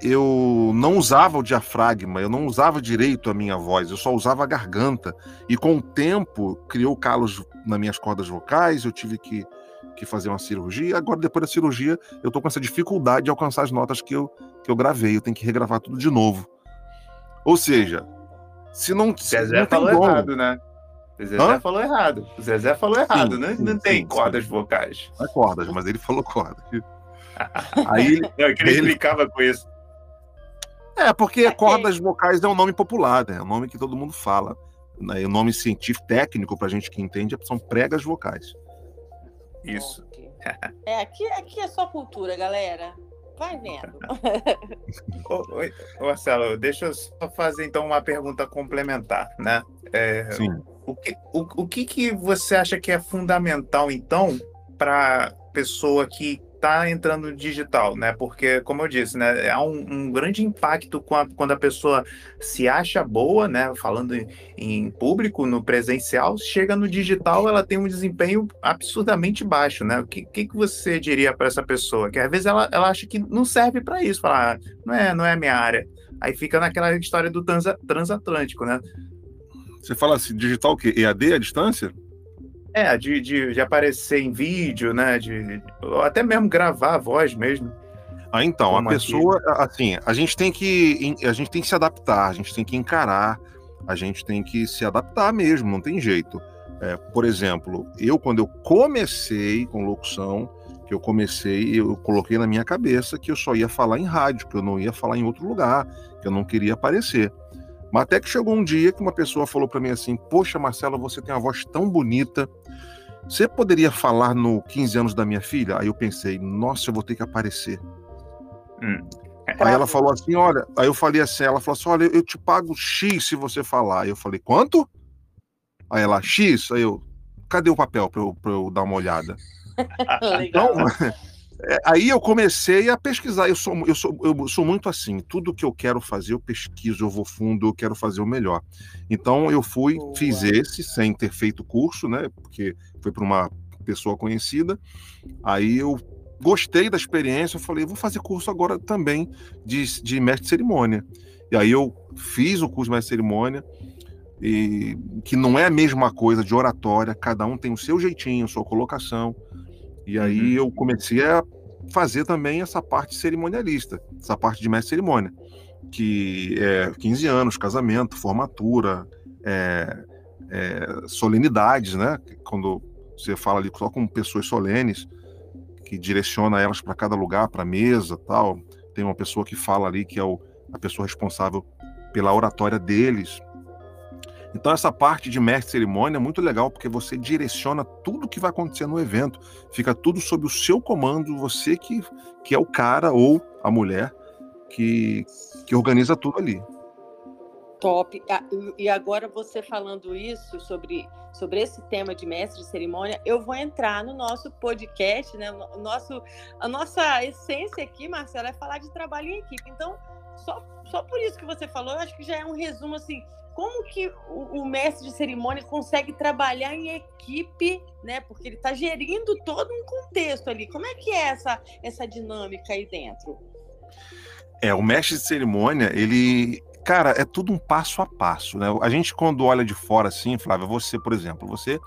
eu não usava o diafragma, eu não usava direito a minha voz, eu só usava a garganta. E com o tempo, criou calos nas minhas cordas vocais, eu tive que, que fazer uma cirurgia. Agora, depois da cirurgia, eu tô com essa dificuldade de alcançar as notas que eu, que eu gravei. Eu tenho que regravar tudo de novo. Ou seja, se não. Zezé não falou errado, né? O Zezé Hã? falou errado. O Zezé falou errado, sim, né? Sim, não tem sim, cordas vocais. Não é cordas, mas ele falou cordas. Aí não, é que ele, ele explicava com isso. É, porque é cordas vocais é um nome popular, né? É um nome que todo mundo fala. Né? O nome científico, técnico, pra gente que entende, são pregas vocais. Isso. É, aqui, aqui é só cultura, galera. Vai vendo. ô, Marcelo, deixa eu só fazer então uma pergunta complementar, né? É, Sim. O que, o, o que, que você acha que é fundamental, então, para pessoa que está entrando digital, né? Porque, como eu disse, né, há um, um grande impacto a, quando a pessoa se acha boa, né? Falando em, em, público, no presencial, chega no digital, ela tem um desempenho absurdamente baixo, né? O que, que, que você diria para essa pessoa? Que às vezes ela, ela acha que não serve para isso, falar, ah, não é, não é a minha área. Aí fica naquela história do transa, transatlântico, né? Você fala assim, digital o quê? EAD à distância? É, de, de, de, aparecer em vídeo, né? De, até mesmo gravar a voz mesmo. Ah, então, a pessoa, aqui. assim, a gente tem que a gente tem que se adaptar, a gente tem que encarar, a gente tem que se adaptar mesmo, não tem jeito. É, por exemplo, eu quando eu comecei com locução, que eu comecei, eu coloquei na minha cabeça que eu só ia falar em rádio, que eu não ia falar em outro lugar, que eu não queria aparecer. Mas até que chegou um dia que uma pessoa falou para mim assim: Poxa, Marcelo, você tem uma voz tão bonita. Você poderia falar no 15 anos da minha filha? Aí eu pensei: Nossa, eu vou ter que aparecer. Hum. Aí ela falou assim: Olha, aí eu falei assim: Ela falou assim: Olha, eu te pago X se você falar. Aí eu falei: Quanto? Aí ela: X. Aí eu: cadê o papel para eu, eu dar uma olhada? então, é, aí eu comecei a pesquisar. Eu sou, eu, sou, eu sou muito assim. Tudo que eu quero fazer, eu pesquiso, eu vou fundo, eu quero fazer o melhor. Então eu fui, Boa. fiz esse sem ter feito curso, né? Porque foi para uma pessoa conhecida. Aí eu gostei da experiência, eu falei, vou fazer curso agora também de, de mestre de cerimônia. E aí eu fiz o curso de mestre de cerimônia, e que não é a mesma coisa de oratória, cada um tem o seu jeitinho, sua colocação. E aí uhum. eu comecei a fazer também essa parte cerimonialista, essa parte de mestre cerimônia, que é 15 anos, casamento, formatura, é, é, solenidades, né? Quando você fala ali só com pessoas solenes, que direciona elas para cada lugar, para a mesa, tal. Tem uma pessoa que fala ali que é o, a pessoa responsável pela oratória deles. Então essa parte de mestre cerimônia é muito legal porque você direciona tudo que vai acontecer no evento, fica tudo sob o seu comando, você que, que é o cara ou a mulher que, que organiza tudo ali. Top. Ah, e agora você falando isso sobre, sobre esse tema de mestre de cerimônia, eu vou entrar no nosso podcast, né? O nosso, a nossa essência aqui, Marcela, é falar de trabalho em equipe. Então, só, só por isso que você falou, eu acho que já é um resumo assim. Como que o, o mestre de cerimônia consegue trabalhar em equipe, né? Porque ele está gerindo todo um contexto ali. Como é que é essa, essa dinâmica aí dentro? É, o mestre de cerimônia, ele, cara, é tudo um passo a passo, né? A gente, quando olha de fora assim, Flávia, você, por exemplo, você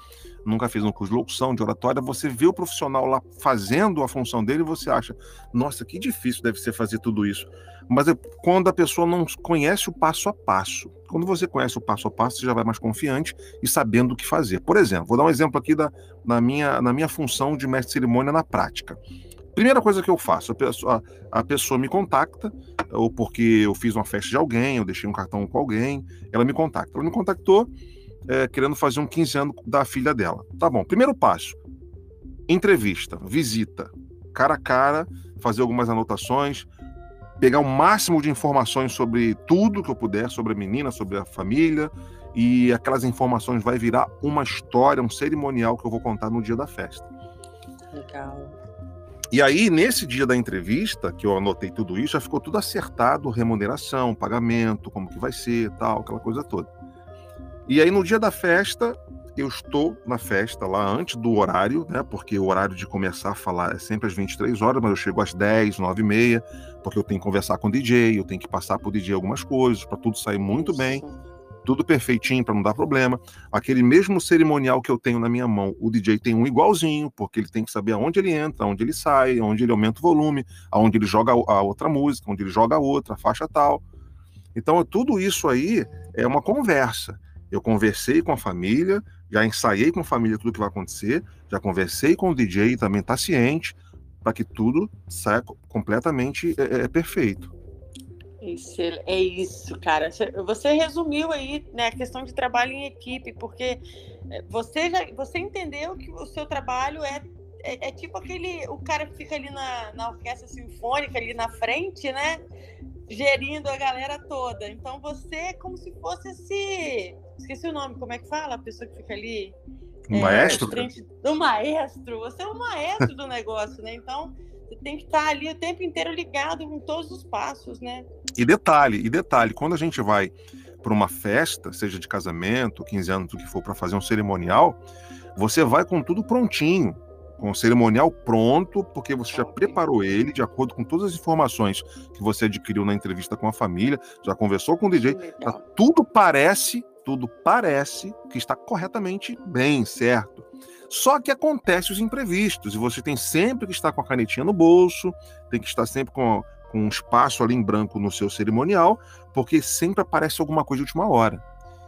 nunca fez um curso de locução, de oratória, você vê o profissional lá fazendo a função dele e você acha, nossa, que difícil deve ser fazer tudo isso. Mas é quando a pessoa não conhece o passo a passo. Quando você conhece o passo a passo, você já vai mais confiante e sabendo o que fazer. Por exemplo, vou dar um exemplo aqui da, na, minha, na minha função de mestre de cerimônia na prática. Primeira coisa que eu faço, a pessoa, a pessoa me contacta, ou porque eu fiz uma festa de alguém, eu deixei um cartão com alguém, ela me contacta. Ela me contactou é, querendo fazer um 15 anos da filha dela. Tá bom, primeiro passo: entrevista, visita, cara a cara, fazer algumas anotações, pegar o máximo de informações sobre tudo que eu puder, sobre a menina, sobre a família, e aquelas informações vai virar uma história, um cerimonial que eu vou contar no dia da festa. Legal. E aí, nesse dia da entrevista, que eu anotei tudo isso, já ficou tudo acertado, remuneração, pagamento, como que vai ser, tal, aquela coisa toda. E aí, no dia da festa, eu estou na festa lá antes do horário, né? Porque o horário de começar a falar é sempre às 23 horas, mas eu chego às 10, 9 e meia, porque eu tenho que conversar com o DJ, eu tenho que passar para o DJ algumas coisas, para tudo sair muito bem tudo perfeitinho para não dar problema. Aquele mesmo cerimonial que eu tenho na minha mão, o DJ tem um igualzinho, porque ele tem que saber aonde ele entra, aonde ele sai, aonde ele aumenta o volume, aonde ele joga a outra música, onde ele joga a outra, a faixa tal. Então, tudo isso aí é uma conversa. Eu conversei com a família, já ensaiei com a família tudo que vai acontecer, já conversei com o DJ, também está ciente, para que tudo saia completamente é, é, perfeito. Isso, é isso, cara. Você resumiu aí né, a questão de trabalho em equipe, porque eh, você já você entendeu que o seu trabalho é, é, é tipo aquele o cara que fica ali na, na orquestra sinfônica ali na frente, né? Gerindo a galera toda. Então você é como se fosse esse. Esqueci o nome, como é que fala? A pessoa que fica ali. O é, maestro? Frente, do maestro. Você é o maestro do negócio, né? Então você tem que estar ali o tempo inteiro ligado em todos os passos, né? E detalhe, e detalhe, quando a gente vai para uma festa, seja de casamento, 15 anos, o que for, para fazer um cerimonial, você vai com tudo prontinho, com o cerimonial pronto, porque você já preparou ele de acordo com todas as informações que você adquiriu na entrevista com a família, já conversou com o DJ, tá, tudo parece, tudo parece que está corretamente bem, certo? Só que acontece os imprevistos e você tem sempre que estar com a canetinha no bolso, tem que estar sempre com com um espaço ali em branco no seu cerimonial, porque sempre aparece alguma coisa de última hora.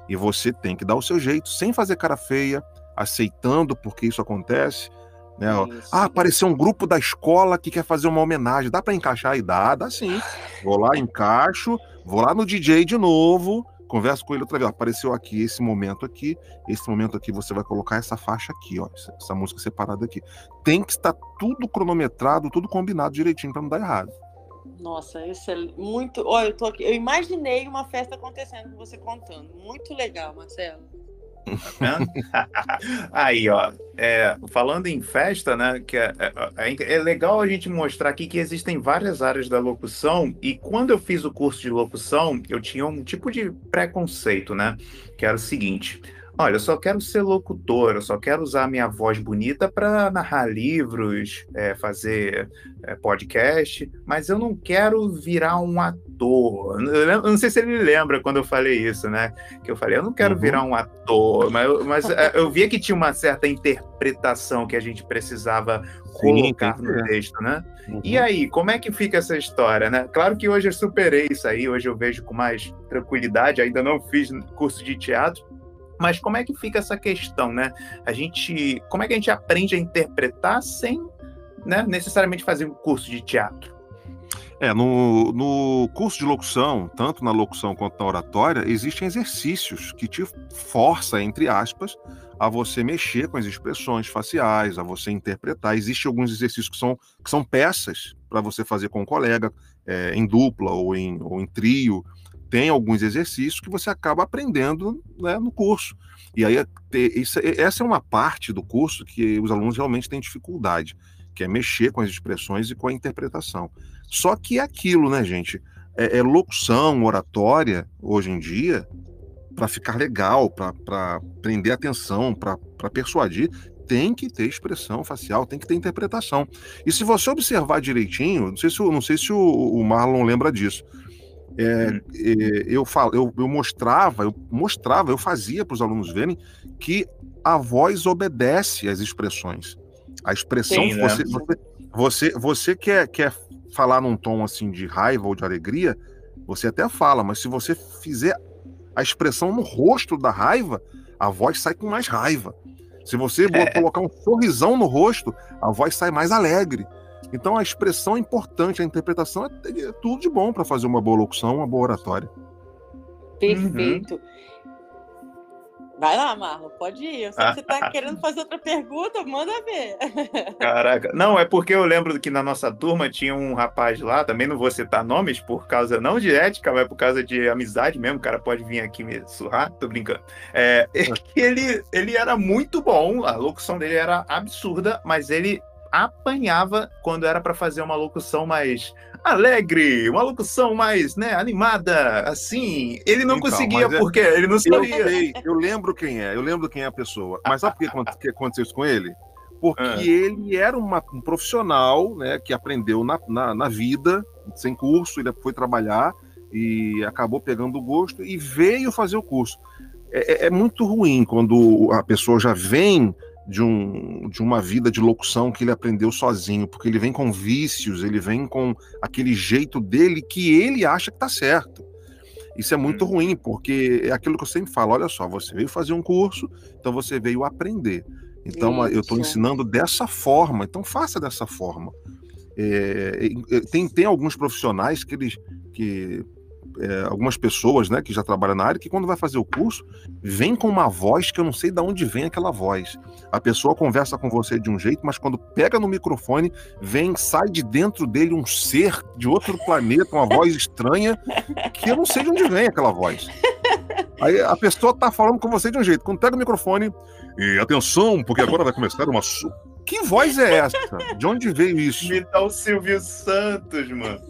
E você tem que dar o seu jeito, sem fazer cara feia, aceitando porque isso acontece. Né? Isso. Ah, apareceu um grupo da escola que quer fazer uma homenagem. Dá para encaixar? E dá, dá sim. Vou lá, encaixo, vou lá no DJ de novo, converso com ele outra vez. Apareceu aqui esse momento aqui, esse momento aqui você vai colocar essa faixa aqui, ó, essa música separada aqui. Tem que estar tudo cronometrado, tudo combinado direitinho para não dar errado. Nossa, isso é muito. Olha, eu tô aqui. Eu imaginei uma festa acontecendo com você contando. Muito legal, Marcelo. Tá Aí, ó, é, falando em festa, né, que é, é, é, legal a gente mostrar aqui que existem várias áreas da locução e quando eu fiz o curso de locução, eu tinha um tipo de preconceito, né, que era o seguinte, Olha, eu só quero ser locutor, eu só quero usar minha voz bonita para narrar livros, é, fazer é, podcast, mas eu não quero virar um ator. Eu não sei se ele lembra quando eu falei isso, né? Que eu falei, eu não quero uhum. virar um ator, mas, eu, mas é, eu via que tinha uma certa interpretação que a gente precisava colocar Sim, no texto, né? Uhum. E aí, como é que fica essa história, né? Claro que hoje eu superei isso aí, hoje eu vejo com mais tranquilidade, ainda não fiz curso de teatro, mas como é que fica essa questão, né? A gente, como é que a gente aprende a interpretar sem né, necessariamente fazer um curso de teatro? É, no, no curso de locução, tanto na locução quanto na oratória, existem exercícios que te força, entre aspas, a você mexer com as expressões faciais, a você interpretar. Existem alguns exercícios que são, que são peças para você fazer com um colega, é, em dupla ou em, ou em trio, tem alguns exercícios que você acaba aprendendo né, no curso. E aí, isso, essa é uma parte do curso que os alunos realmente têm dificuldade, que é mexer com as expressões e com a interpretação. Só que é aquilo, né, gente? É, é locução, oratória, hoje em dia, para ficar legal, para prender atenção, para persuadir, tem que ter expressão facial, tem que ter interpretação. E se você observar direitinho, não sei se, não sei se o, o Marlon lembra disso, é, hum. é, eu, falo, eu, eu mostrava, eu mostrava, eu fazia para os alunos verem que a voz obedece às expressões. A expressão, Sim, você, né? você, você, você quer, quer falar num tom assim de raiva ou de alegria, você até fala, mas se você fizer a expressão no rosto da raiva, a voz sai com mais raiva. Se você é. colocar um sorrisão no rosto, a voz sai mais alegre. Então a expressão é importante, a interpretação é, é tudo de bom para fazer uma boa locução, uma boa oratória. Perfeito. Uhum. Vai lá, Marlon, pode ir. Eu sei que você está querendo fazer outra pergunta, manda ver. Caraca, não, é porque eu lembro que na nossa turma tinha um rapaz lá, também não vou citar nomes, por causa não de ética, mas por causa de amizade mesmo, o cara pode vir aqui me surrar, tô brincando. É, ele, ele era muito bom, a locução dele era absurda, mas ele apanhava quando era para fazer uma locução mais alegre, uma locução mais, né, animada, assim. Ele não então, conseguia é... porque ele não sabia. Eu, eu, lembro quem é, eu lembro quem é a pessoa. Mas sabe por que, que aconteceu isso com ele? Porque ah. ele era uma, um profissional, né, que aprendeu na, na, na vida, sem curso, ele foi trabalhar e acabou pegando o gosto e veio fazer o curso. É, é, é muito ruim quando a pessoa já vem de, um, de uma vida de locução que ele aprendeu sozinho, porque ele vem com vícios, ele vem com aquele jeito dele que ele acha que tá certo. Isso é muito hum. ruim, porque é aquilo que eu sempre falo: olha só, você veio fazer um curso, então você veio aprender. Então Isso. eu estou ensinando dessa forma, então faça dessa forma. É, tem, tem alguns profissionais que eles que é, algumas pessoas, né, que já trabalham na área, que quando vai fazer o curso, vem com uma voz que eu não sei de onde vem aquela voz. A pessoa conversa com você de um jeito, mas quando pega no microfone, vem, sai de dentro dele um ser de outro planeta, uma voz estranha, que eu não sei de onde vem aquela voz. Aí a pessoa tá falando com você de um jeito. Quando pega o microfone, e atenção, porque agora vai começar uma. Que voz é essa? De onde veio isso? Dá o Silvio Santos, mano.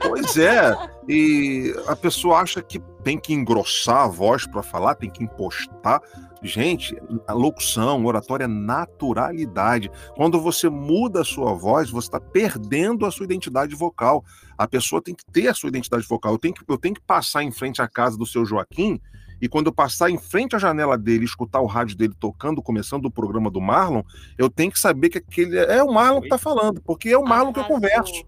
Pois é. E a pessoa acha que tem que engrossar a voz para falar, tem que impostar. Gente, a locução, oratória é naturalidade. Quando você muda a sua voz, você está perdendo a sua identidade vocal. A pessoa tem que ter a sua identidade vocal. Eu tenho que, eu tenho que passar em frente à casa do seu Joaquim e quando eu passar em frente à janela dele escutar o rádio dele tocando, começando o programa do Marlon, eu tenho que saber que aquele é o Marlon que está falando, porque é o Marlon Arrasou. que eu converso.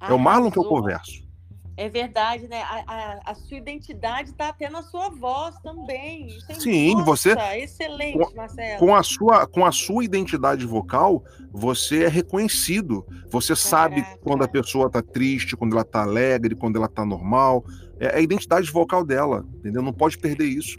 É o Marlon que eu converso. É verdade, né? A, a, a sua identidade está até na sua voz também. É Sim, você. Excelente, com, Marcelo. Com a, sua, com a sua identidade vocal, você é reconhecido. Você Caraca. sabe quando a pessoa está triste, quando ela está alegre, quando ela está normal. É a identidade vocal dela, entendeu? Não pode perder isso.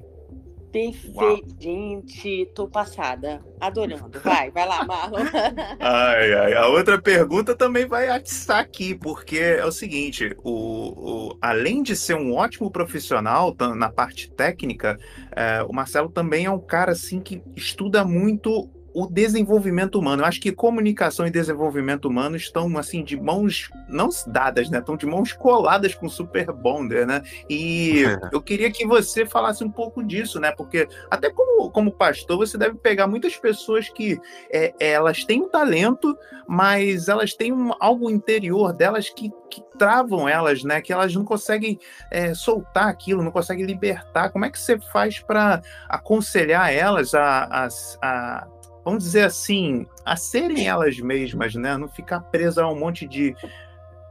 Perfeito, gente, tô passada, adorando. Vai, vai lá, Marlon. ai, ai. A outra pergunta também vai atiçar aqui, porque é o seguinte: o, o além de ser um ótimo profissional na parte técnica, é, o Marcelo também é um cara assim que estuda muito o desenvolvimento humano. Eu acho que comunicação e desenvolvimento humano estão assim de mãos não dadas, né? Estão de mãos coladas com Super Bonder, né? E é. eu queria que você falasse um pouco disso, né? Porque até como, como pastor você deve pegar muitas pessoas que é, elas têm um talento, mas elas têm um, algo interior delas que, que travam elas, né? Que elas não conseguem é, soltar aquilo, não conseguem libertar. Como é que você faz para aconselhar elas a, a, a vamos dizer assim, a serem elas mesmas, né? Não ficar presa a um monte de.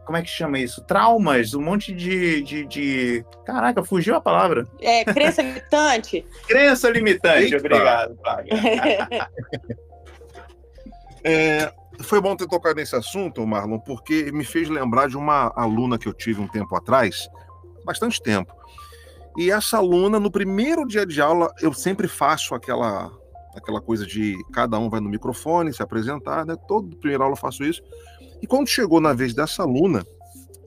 Como é que chama isso? Traumas, um monte de. de, de... Caraca, fugiu a palavra. É, crença limitante. crença limitante, Eita. obrigado, é, foi bom ter tocado nesse assunto, Marlon, porque me fez lembrar de uma aluna que eu tive um tempo atrás, bastante tempo. E essa aluna, no primeiro dia de aula, eu sempre faço aquela aquela coisa de cada um vai no microfone se apresentar, né? Todo primeiro aula eu faço isso. E quando chegou na vez dessa aluna,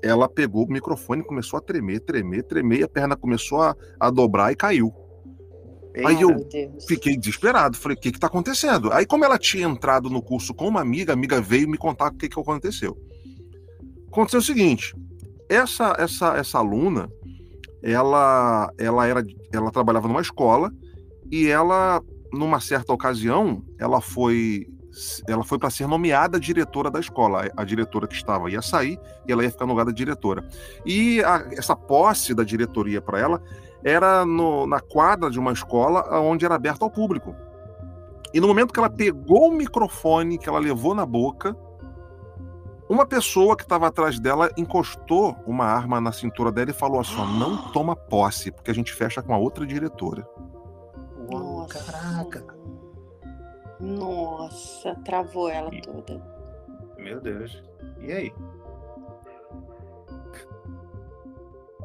ela pegou o microfone e começou a tremer, tremer, tremer, e a perna começou a, a dobrar e caiu. Aí eu fiquei desesperado, falei, o que está acontecendo? Aí, como ela tinha entrado no curso com uma amiga, a amiga veio me contar o que, que aconteceu. Aconteceu o seguinte: essa essa essa aluna, ela ela era ela trabalhava numa escola e ela numa certa ocasião, ela foi ela foi para ser nomeada diretora da escola. A diretora que estava ia sair e ela ia ficar no lugar da diretora. E a, essa posse da diretoria para ela era no, na quadra de uma escola onde era aberta ao público. E no momento que ela pegou o microfone que ela levou na boca, uma pessoa que estava atrás dela encostou uma arma na cintura dela e falou assim: não toma posse, porque a gente fecha com a outra diretora. Nossa, travou ela toda. Meu Deus. E aí?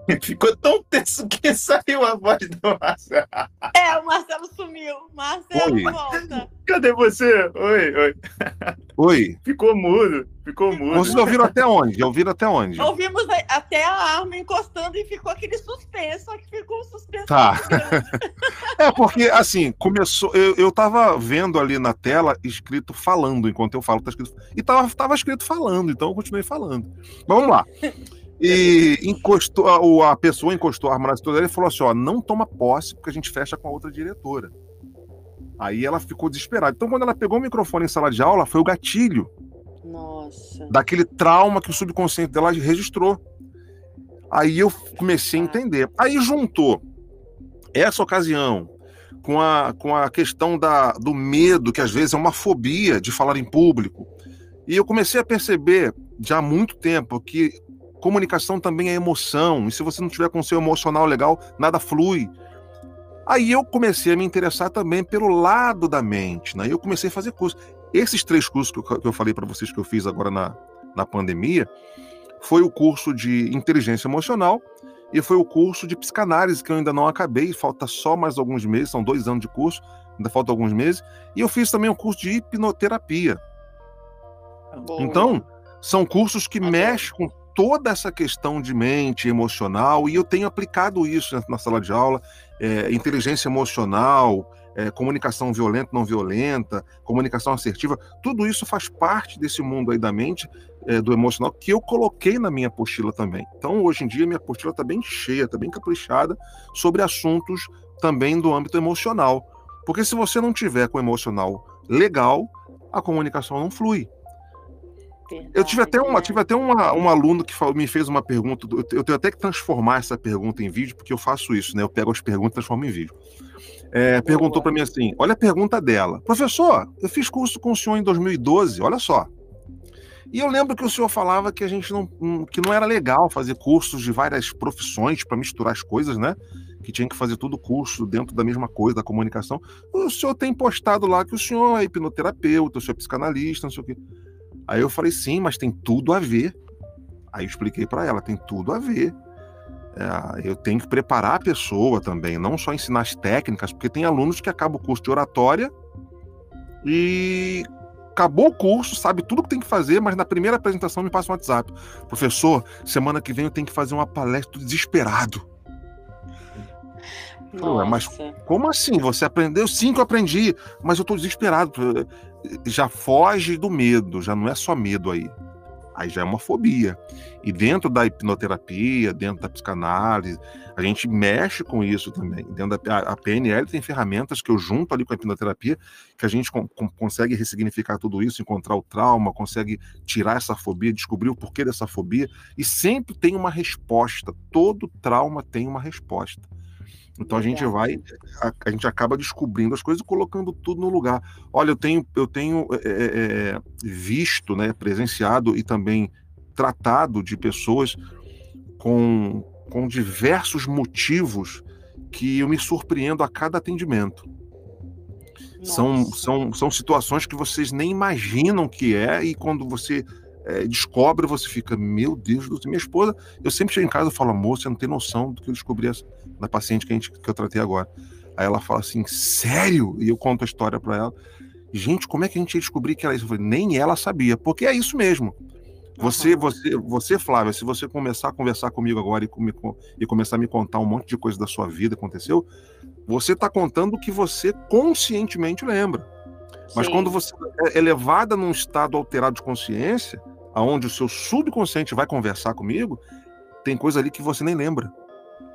Ficou tão tenso que saiu a voz do Marcelo. É, o Marcelo sumiu. Marcelo, oi. volta. Cadê você? Oi, oi. Oi. Ficou mudo. Ficou mudo. Vocês ouviram até onde? Ouviram até onde? Ouvimos até a arma encostando e ficou aquele suspenso, só que ficou um suspenso. Tá. é, porque assim, começou. Eu, eu tava vendo ali na tela escrito falando, enquanto eu falo, tá escrito. E tava, tava escrito falando, então eu continuei falando. Vamos lá. E encostou, a pessoa encostou a arma na cintura dela e falou assim: ó, não toma posse, porque a gente fecha com a outra diretora. Aí ela ficou desesperada. Então, quando ela pegou o microfone em sala de aula, foi o gatilho. Nossa. Daquele trauma que o subconsciente dela registrou. Aí eu comecei a entender. Aí juntou essa ocasião com a, com a questão da, do medo, que às vezes é uma fobia de falar em público. E eu comecei a perceber já há muito tempo que comunicação também é emoção, e se você não tiver com o seu emocional legal, nada flui. Aí eu comecei a me interessar também pelo lado da mente, né? Eu comecei a fazer cursos. Esses três cursos que eu, que eu falei para vocês que eu fiz agora na, na pandemia, foi o curso de inteligência emocional e foi o curso de psicanálise que eu ainda não acabei, falta só mais alguns meses, são dois anos de curso, ainda falta alguns meses, e eu fiz também um curso de hipnoterapia. Boa. Então, são cursos que mexem com toda essa questão de mente emocional, e eu tenho aplicado isso na sala de aula, é, inteligência emocional, é, comunicação violenta, não violenta, comunicação assertiva, tudo isso faz parte desse mundo aí da mente, é, do emocional, que eu coloquei na minha apostila também. Então, hoje em dia, minha apostila está bem cheia, está bem caprichada sobre assuntos também do âmbito emocional. Porque se você não tiver com o emocional legal, a comunicação não flui. Verdade, eu tive até, uma, tive até uma, um aluno que me fez uma pergunta. Eu tenho até que transformar essa pergunta em vídeo, porque eu faço isso, né? Eu pego as perguntas e transformo em vídeo. É, perguntou para mim assim: olha a pergunta dela. Professor, eu fiz curso com o senhor em 2012, olha só. E eu lembro que o senhor falava que a gente não, que não era legal fazer cursos de várias profissões para misturar as coisas, né? Que tinha que fazer tudo curso dentro da mesma coisa, da comunicação. O senhor tem postado lá que o senhor é hipnoterapeuta, o senhor é psicanalista, não sei o quê. Aí eu falei, sim, mas tem tudo a ver. Aí eu expliquei para ela, tem tudo a ver. é, eu tenho que preparar a pessoa também, não só ensinar as técnicas, porque tem alunos que acabam o curso de oratória e acabou o curso, sabe tudo que tem que fazer, mas na primeira apresentação me passa um WhatsApp. Professor, semana que vem eu tenho que fazer uma palestra desesperado. Nossa. Mas como assim? Você aprendeu? Sim, que eu aprendi, mas eu estou desesperado. Já foge do medo, já não é só medo aí aí já é uma fobia. E dentro da hipnoterapia, dentro da psicanálise, a gente mexe com isso também. Dentro da a PNL tem ferramentas que eu junto ali com a hipnoterapia, que a gente com, com, consegue ressignificar tudo isso, encontrar o trauma, consegue tirar essa fobia, descobrir o porquê dessa fobia, e sempre tem uma resposta. Todo trauma tem uma resposta. Então a gente vai, a, a, gente acaba descobrindo as coisas e colocando tudo no lugar. Olha, eu tenho, eu tenho é, é, visto, né, presenciado e também tratado de pessoas com, com diversos motivos que eu me surpreendo a cada atendimento. São, são, são situações que vocês nem imaginam que é, e quando você é, descobre, você fica, meu Deus do céu. Minha esposa, eu sempre chego em casa e falo, moça, você não tem noção do que eu descobri na paciente que, a gente, que eu tratei agora. Aí ela fala assim, sério? E eu conto a história para ela. Gente, como é que a gente ia descobrir que era isso? Eu falei, nem ela sabia, porque é isso mesmo. Você, você, você, Flávia, se você começar a conversar comigo agora e, e começar a me contar um monte de coisa da sua vida aconteceu, você está contando o que você conscientemente lembra. Mas Sim. quando você é elevada num estado alterado de consciência, aonde o seu subconsciente vai conversar comigo, tem coisa ali que você nem lembra.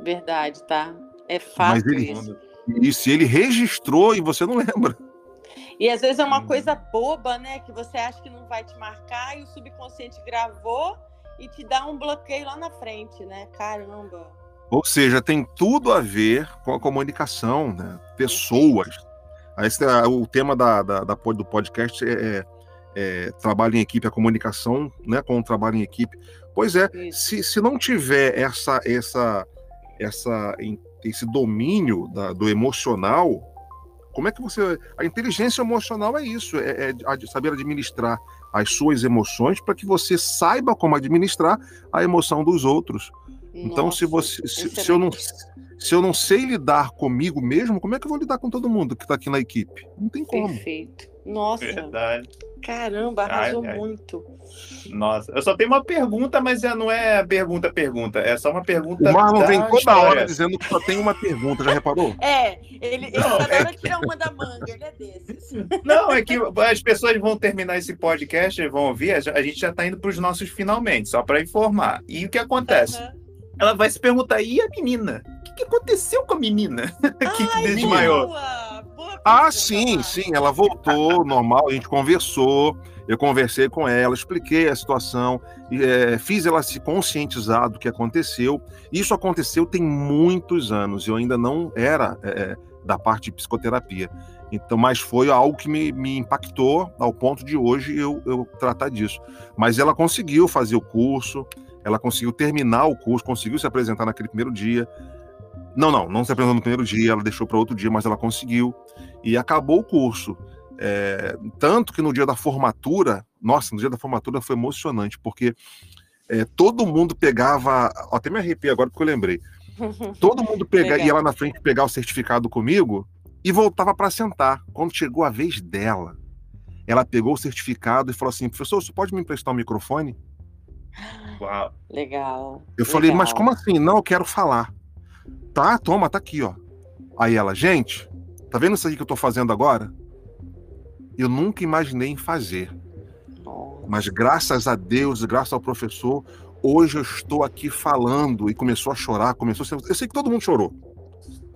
Verdade, tá? É fato ele, isso. E se ele registrou e você não lembra. E às vezes é uma hum. coisa boba, né? Que você acha que não vai te marcar e o subconsciente gravou e te dá um bloqueio lá na frente, né? Caramba. Ou seja, tem tudo a ver com a comunicação, né? Pessoas. Esse, o tema da, da, da, do podcast é, é é, trabalho em equipe, a comunicação né, com o trabalho em equipe. Pois é, se, se não tiver essa, essa, essa, esse domínio da, do emocional, como é que você. A inteligência emocional é isso, é, é saber administrar as suas emoções para que você saiba como administrar a emoção dos outros. Nossa, então, se você se, se, eu não se eu não sei lidar comigo mesmo, como é que eu vou lidar com todo mundo que está aqui na equipe? Não tem como. Perfeito. Nossa. Verdade. Caramba, arrasou ai, ai. muito. Nossa, eu só tenho uma pergunta, mas não é pergunta, pergunta. É só uma pergunta. O Marlon vem toda história. hora dizendo que só tem uma pergunta, já reparou? É, ele, ele não, toda é... tirar uma da manga, ele é desses. Não, é que as pessoas vão terminar esse podcast e vão ouvir, a gente já está indo para os nossos finalmente, só para informar. E o que acontece? Uhum. Ela vai se perguntar, e a menina? O que, que aconteceu com a menina que desmaiou? Boa. Ah, sim, sim. Ela voltou normal, a gente conversou. Eu conversei com ela, expliquei a situação, é, fiz ela se conscientizar do que aconteceu. Isso aconteceu tem muitos anos. Eu ainda não era é, é, da parte de psicoterapia. Então, mas foi algo que me, me impactou ao ponto de hoje eu, eu tratar disso. Mas ela conseguiu fazer o curso, ela conseguiu terminar o curso, conseguiu se apresentar naquele primeiro dia. Não, não, não se apresentou no primeiro dia, ela deixou para outro dia, mas ela conseguiu. E acabou o curso. É, tanto que no dia da formatura, nossa, no dia da formatura foi emocionante, porque é, todo mundo pegava. Até me arrepiei agora porque eu lembrei. Todo mundo pega, ia lá na frente pegar o certificado comigo e voltava para sentar. Quando chegou a vez dela, ela pegou o certificado e falou assim: professor, você pode me emprestar um microfone? Uau. Legal. Eu falei, Legal. mas como assim? Não, eu quero falar. Tá, toma, tá aqui, ó. Aí ela, gente, tá vendo isso aqui que eu tô fazendo agora? Eu nunca imaginei em fazer. Mas graças a Deus, graças ao professor, hoje eu estou aqui falando e começou a chorar, começou a ser... Eu sei que todo mundo chorou.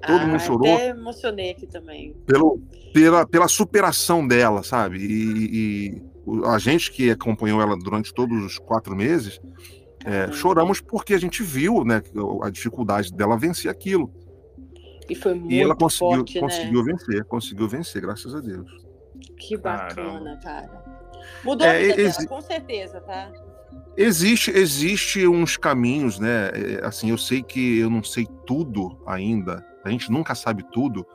Todo ah, mundo chorou. Até emocionei aqui também. Pelo, pela, pela superação dela, sabe? E, e a gente que acompanhou ela durante todos os quatro meses, é, choramos porque a gente viu né, a dificuldade dela vencer aquilo. E foi muito E ela conseguiu, forte, conseguiu né? vencer, conseguiu vencer, graças a Deus. Que bacana, cara. Mudou é, a vida dela, com certeza, tá? Existe, existe uns caminhos, né? É, assim, eu sei que eu não sei tudo ainda. A gente nunca sabe tudo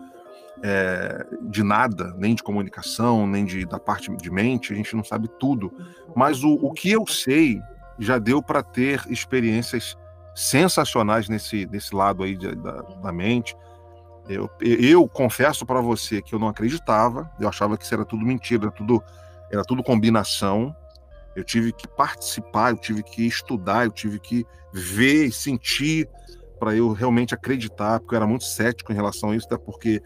é, de nada, nem de comunicação, nem de, da parte de mente. A gente não sabe tudo. Mas o, o que eu sei já deu para ter experiências sensacionais nesse, nesse lado aí da, da mente. Eu, eu confesso para você que eu não acreditava, eu achava que isso era tudo mentira, era tudo, era tudo combinação. Eu tive que participar, eu tive que estudar, eu tive que ver e sentir para eu realmente acreditar, porque eu era muito cético em relação a isso, até porque,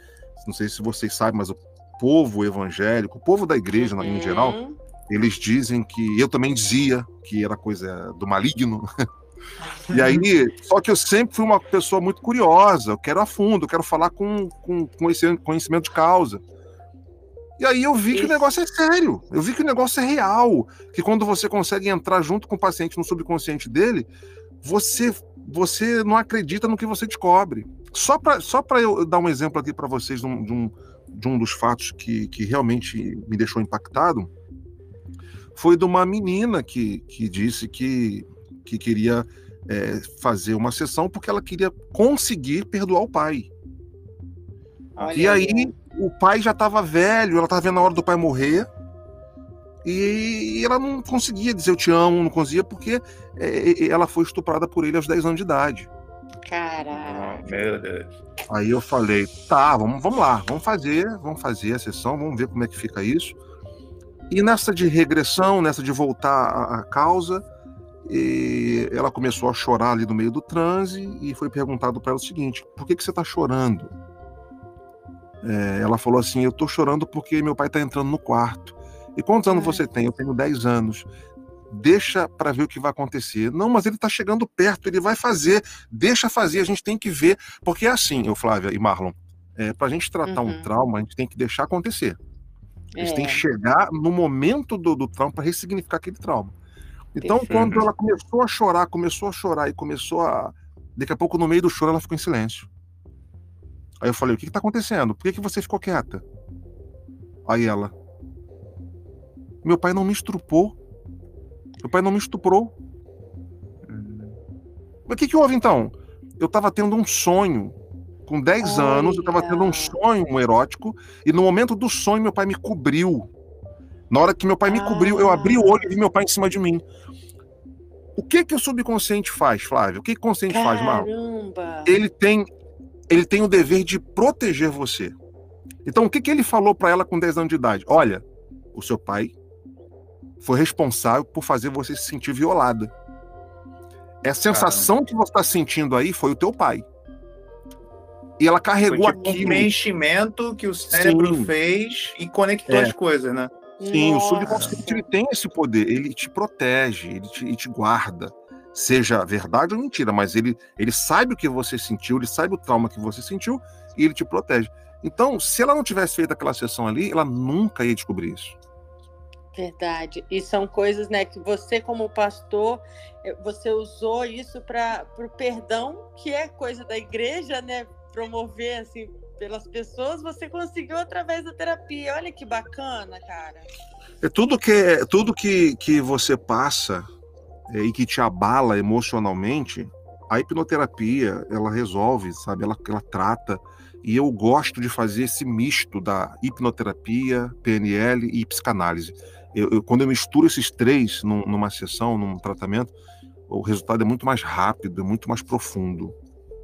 não sei se vocês sabem, mas o povo evangélico, o povo da igreja uhum. em geral, uhum. Eles dizem que eu também dizia que era coisa do maligno. E aí, só que eu sempre fui uma pessoa muito curiosa, eu quero a fundo, eu quero falar com, com, com esse conhecimento de causa. E aí eu vi Isso. que o negócio é sério, eu vi que o negócio é real, que quando você consegue entrar junto com o paciente no subconsciente dele, você você não acredita no que você descobre. Só para só eu dar um exemplo aqui para vocês de um, de um, de um dos fatos que, que realmente me deixou impactado, foi de uma menina que, que disse que que queria é, fazer uma sessão porque ela queria conseguir perdoar o pai. Olha e aí, aí o pai já estava velho, ela estava vendo a hora do pai morrer. E ela não conseguia dizer eu te amo, não conseguia, porque é, ela foi estuprada por ele aos 10 anos de idade. Caraca. Oh, meu Deus. Aí eu falei, tá, vamos, vamos lá, vamos fazer, vamos fazer a sessão, vamos ver como é que fica isso. E nessa de regressão, nessa de voltar à causa, ela começou a chorar ali no meio do transe e foi perguntado para ela o seguinte: por que, que você está chorando? É, ela falou assim: eu estou chorando porque meu pai está entrando no quarto. E quantos anos você tem? Eu tenho 10 anos. Deixa para ver o que vai acontecer. Não, mas ele está chegando perto, ele vai fazer. Deixa fazer, a gente tem que ver. Porque é assim, eu, Flávia e Marlon, é, para a gente tratar uhum. um trauma, a gente tem que deixar acontecer. Gente é. tem que é. chegar no momento do, do trauma para ressignificar aquele trauma. Então, Perfeito. quando ela começou a chorar, começou a chorar e começou a. Daqui a pouco, no meio do choro, ela ficou em silêncio. Aí eu falei: O que está acontecendo? Por que, que você ficou quieta? Aí ela: Meu pai não me estrupou. Meu pai não me estuprou. Mas o que, que houve então? Eu estava tendo um sonho. Com 10 anos, eu estava tendo um sonho erótico. E no momento do sonho, meu pai me cobriu. Na hora que meu pai me cobriu, eu abri o olho e vi meu pai em cima de mim. O que que o subconsciente faz, Flávio? O que, que o consciente Caramba. faz, Marlon? Ele tem, ele tem o dever de proteger você. Então, o que, que ele falou para ela com 10 anos de idade? Olha, o seu pai foi responsável por fazer você se sentir violada. É a sensação Caramba. que você está sentindo aí foi o teu pai. E ela carregou foi tipo aquilo. Um preenchimento que o cérebro Sim. fez e conectou é. as coisas, né? Sim, Nossa. o subconsciente ele tem esse poder, ele te protege, ele te, ele te, guarda. Seja verdade ou mentira, mas ele, ele sabe o que você sentiu, ele sabe o trauma que você sentiu e ele te protege. Então, se ela não tivesse feito aquela sessão ali, ela nunca ia descobrir isso. Verdade. E são coisas, né, que você, como pastor, eh, você usou isso para o perdão, que é coisa da igreja, né? Promover, assim, pelas pessoas, você conseguiu através da terapia. Olha que bacana, cara. É tudo que tudo que, que você passa é, e que te abala emocionalmente, a hipnoterapia ela resolve, sabe? Ela, ela trata. E eu gosto de fazer esse misto da hipnoterapia, PNL e psicanálise. Eu, eu, quando eu misturo esses três num, numa sessão, num tratamento, o resultado é muito mais rápido, é muito mais profundo.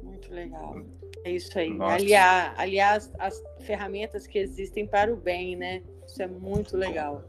Muito legal. É isso aí. Aliar, aliás, as ferramentas que existem para o bem, né? Isso é muito legal.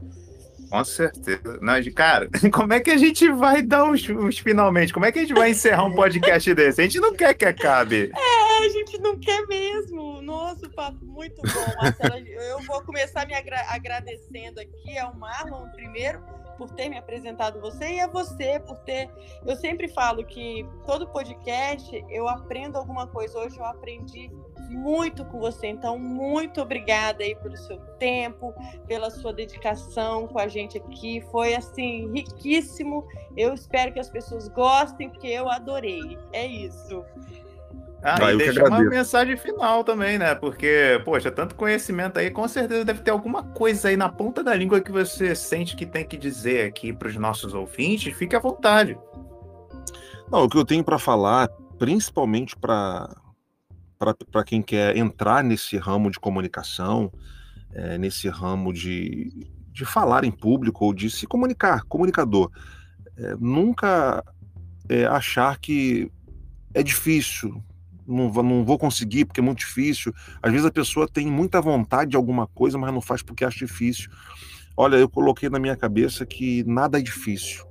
Com certeza. Não, cara, como é que a gente vai dar uns, uns, finalmente? Como é que a gente vai encerrar um podcast desse? A gente não quer que acabe. É, a gente não quer mesmo. Nossa, papo muito bom, Marcelo. Eu vou começar me agra agradecendo aqui ao Marlon primeiro por ter me apresentado você e a você por ter. Eu sempre falo que todo podcast eu aprendo alguma coisa. Hoje eu aprendi muito com você. Então, muito obrigada aí pelo seu tempo, pela sua dedicação com a gente aqui. Foi assim riquíssimo. Eu espero que as pessoas gostem, porque eu adorei. É isso. Ah, ah, e deixa uma mensagem final também, né? Porque, poxa, tanto conhecimento aí, com certeza deve ter alguma coisa aí na ponta da língua que você sente que tem que dizer aqui para os nossos ouvintes. Fique à vontade. Não, o que eu tenho para falar, principalmente para para quem quer entrar nesse ramo de comunicação, é, nesse ramo de, de falar em público ou de se comunicar, comunicador, é, nunca é, achar que é difícil, não, não vou conseguir porque é muito difícil. Às vezes a pessoa tem muita vontade de alguma coisa, mas não faz porque acha difícil. Olha, eu coloquei na minha cabeça que nada é difícil.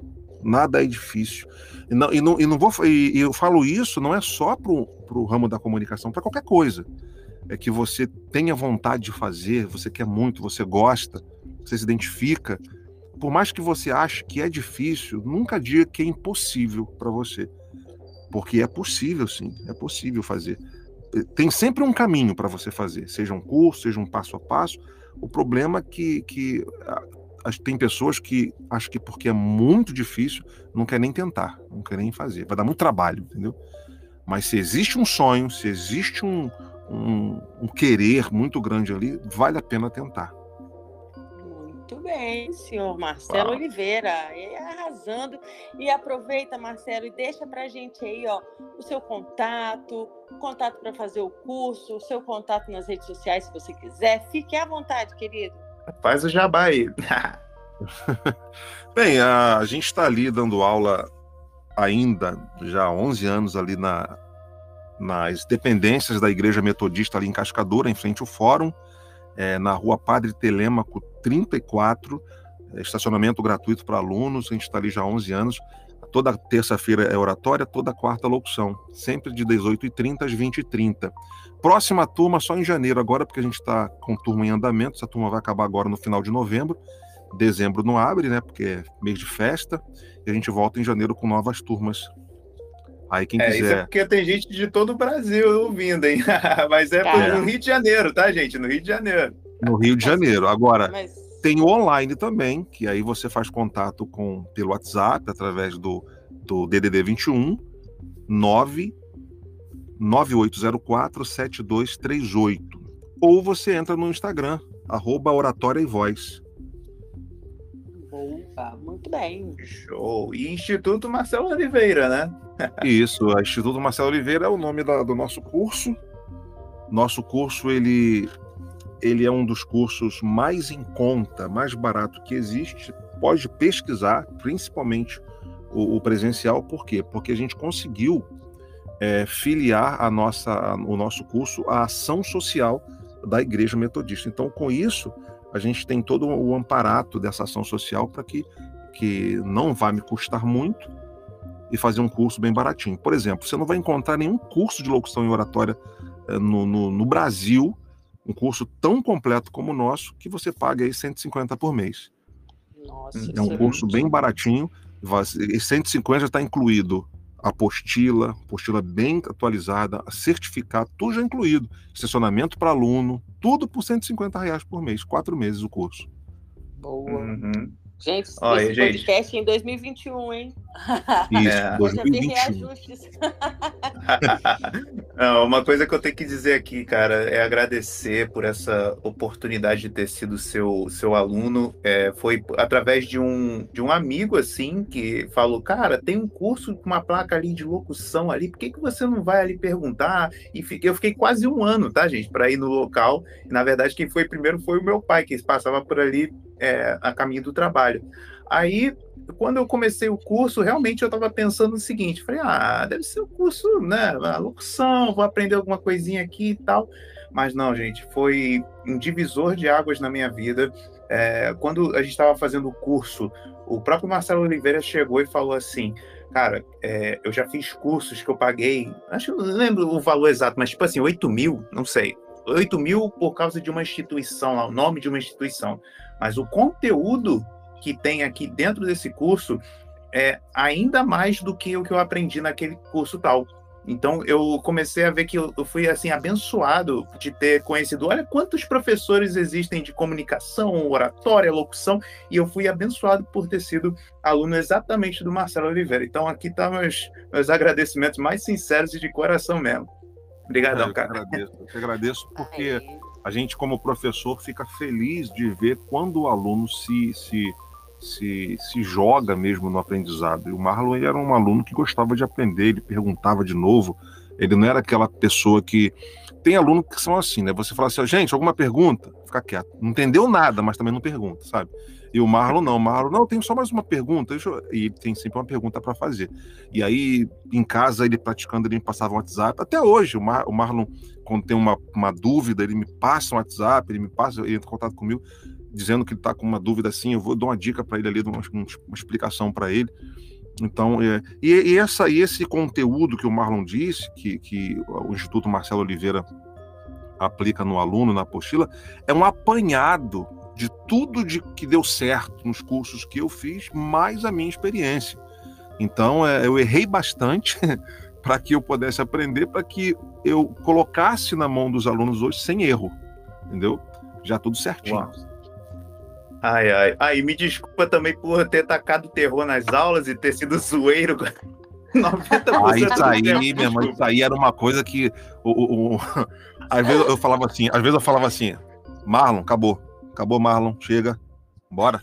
Nada é difícil. E não, e não, e não vou. E eu falo isso não é só para o ramo da comunicação, para qualquer coisa. É que você tenha vontade de fazer, você quer muito, você gosta, você se identifica. Por mais que você ache que é difícil, nunca diga que é impossível para você. Porque é possível, sim, é possível fazer. Tem sempre um caminho para você fazer, seja um curso, seja um passo a passo. O problema é que, que tem pessoas que acham que porque é muito difícil, não quer nem tentar, não quer nem fazer. Vai dar muito trabalho, entendeu? Mas se existe um sonho, se existe um, um, um querer muito grande ali, vale a pena tentar. Muito bem, senhor Marcelo. Oliveira, arrasando. E aproveita, Marcelo, e deixa para gente aí, ó, o seu contato, o contato para fazer o curso, o seu contato nas redes sociais, se você quiser. Fique à vontade, querido. Faz o jabá aí. Bem, a, a gente está ali dando aula ainda, já há 11 anos ali na, nas dependências da Igreja Metodista ali em Cascadura, em frente ao Fórum, é, na rua Padre Telêmaco 34, é, estacionamento gratuito para alunos, a gente está ali já há 11 anos. Toda terça-feira é oratória, toda quarta locução, sempre de 18h30 às 20h30. Próxima turma só em janeiro, agora, porque a gente está com turma em andamento. Essa turma vai acabar agora no final de novembro. Dezembro não abre, né? Porque é mês de festa. E a gente volta em janeiro com novas turmas. Aí quem é, quiser. Isso é porque tem gente de todo o Brasil ouvindo, hein? Mas é, é no Rio de Janeiro, tá, gente? No Rio de Janeiro. No Rio de Janeiro. Agora, Mas... tem o online também, que aí você faz contato com pelo WhatsApp, através do, do DDD 21 9 9804-7238. Ou você entra no Instagram, arroba Oratória e Voz. Opa, muito bem. Show. E Instituto Marcelo Oliveira, né? Isso, o Instituto Marcelo Oliveira é o nome da, do nosso curso. Nosso curso, ele, ele é um dos cursos mais em conta, mais barato que existe. Pode pesquisar, principalmente o, o presencial, por quê? Porque a gente conseguiu é, filiar a nossa, o nosso curso à ação social da Igreja Metodista. Então, com isso, a gente tem todo o amparato dessa ação social para que, que não vai me custar muito e fazer um curso bem baratinho. Por exemplo, você não vai encontrar nenhum curso de locução e oratória é, no, no, no Brasil, um curso tão completo como o nosso, que você paga aí 150 por mês. Nossa, é um curso bem baratinho. E 150 já está incluído apostila, apostila bem atualizada, certificado, tudo já incluído. Estacionamento para aluno, tudo por 150 reais por mês, quatro meses o curso. Boa. Uhum. Gente, Olha, esse gente. podcast em 2021, hein? Isso, é. 2021. Não, uma coisa que eu tenho que dizer aqui, cara, é agradecer por essa oportunidade de ter sido seu, seu aluno. É, foi através de um, de um amigo, assim, que falou, cara, tem um curso com uma placa ali de locução ali, por que, que você não vai ali perguntar? E eu fiquei quase um ano, tá, gente, para ir no local. Na verdade, quem foi primeiro foi o meu pai, que passava por ali é, a caminho do trabalho. Aí, quando eu comecei o curso, realmente eu estava pensando o seguinte: falei, ah, deve ser o um curso, né? A locução, vou aprender alguma coisinha aqui e tal. Mas não, gente, foi um divisor de águas na minha vida. É, quando a gente estava fazendo o curso, o próprio Marcelo Oliveira chegou e falou assim: Cara, é, eu já fiz cursos que eu paguei, acho que não lembro o valor exato, mas tipo assim, 8 mil, não sei. 8 mil por causa de uma instituição, lá, o nome de uma instituição. Mas o conteúdo que tem aqui dentro desse curso é ainda mais do que o que eu aprendi naquele curso tal. Então eu comecei a ver que eu fui assim abençoado de ter conhecido. Olha quantos professores existem de comunicação, oratória, locução, e eu fui abençoado por ter sido aluno exatamente do Marcelo Oliveira. Então aqui estão tá meus, meus agradecimentos mais sinceros e de coração mesmo. Obrigadão, eu cara. Agradeço, eu te agradeço porque a gente, como professor, fica feliz de ver quando o aluno se, se, se, se joga mesmo no aprendizado. E o Marlon era um aluno que gostava de aprender, ele perguntava de novo. Ele não era aquela pessoa que. Tem alunos que são assim, né? Você fala assim, gente, alguma pergunta? ficar quieto. Não entendeu nada, mas também não pergunta, sabe? E o Marlon não, o Marlon, não, tem só mais uma pergunta, e tem sempre uma pergunta para fazer. E aí, em casa, ele praticando, ele me passava um WhatsApp, até hoje, o, Mar, o Marlon, quando tem uma, uma dúvida, ele me passa um WhatsApp, ele me passa, ele entra em contato comigo, dizendo que ele está com uma dúvida assim, eu vou dar uma dica para ele ali, uma, uma explicação para ele. Então, é, e, e, essa, e esse conteúdo que o Marlon disse, que, que o Instituto Marcelo Oliveira aplica no aluno, na apostila, é um apanhado de tudo de que deu certo nos cursos que eu fiz, mais a minha experiência. Então, é, eu errei bastante para que eu pudesse aprender, para que eu colocasse na mão dos alunos hoje sem erro, entendeu? Já tudo certinho. Uau. Ai, ai. Aí me desculpa também por ter tacado terror nas aulas e ter sido zoeiro. 90% ah, isso aí, minha mãe, isso aí era uma coisa que o, o, o, às vezes eu falava assim, às vezes eu falava assim, Marlon, acabou. Acabou, Marlon, chega, bora.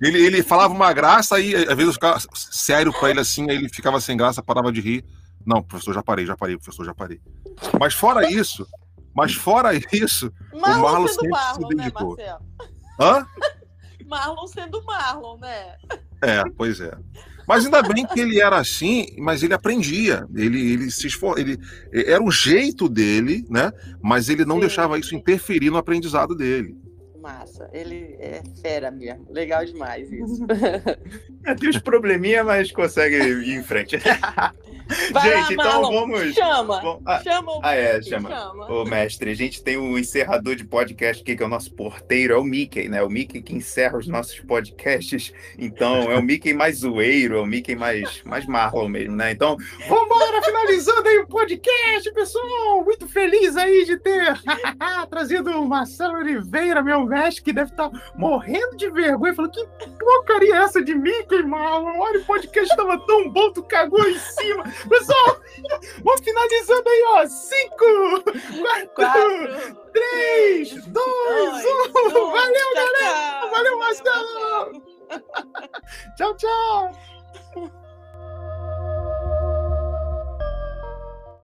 Ele, ele falava uma graça e às vezes eu ficava sério para ele assim, aí ele ficava sem graça, parava de rir. Não, professor, já parei, já parei, professor, já parei. Mas fora isso, mas fora isso, Marlon o Marlon sempre Marlon, se né, dedicou. Né, Hã? Marlon sendo Marlon, né? É, pois é. Mas ainda bem que ele era assim, mas ele aprendia. Ele, ele se esfor... ele era o jeito dele, né? Mas ele não sim, deixava isso interferir no aprendizado dele. Massa, ele é fera mesmo. Legal demais isso. É, tem uns probleminha, mas consegue ir em frente. Vai gente, lá, então vamos. Chama. Vamos... Ah, chama o ah, é, chama. chama. Ô, mestre, a gente tem um encerrador de podcast aqui, que é o nosso porteiro, é o Mickey, né? O Mickey que encerra os nossos podcasts. Então, é o Mickey mais zoeiro, é o Mickey mais, mais Marlon mesmo, né? Então, vambora, finalizando aí o podcast, pessoal! Muito feliz aí de ter trazido o Marcelo Oliveira, meu que deve estar tá morrendo de vergonha, falando que porcaria é essa de Mickey, Marlon? Olha, o podcast estava tão bom, tu cagou em cima. Pessoal, vamos finalizando aí, ó. Cinco, quatro, quatro três, dois, dois um. Valeu, tchau, galera. Tchau. Valeu, Marcelo. tchau, tchau.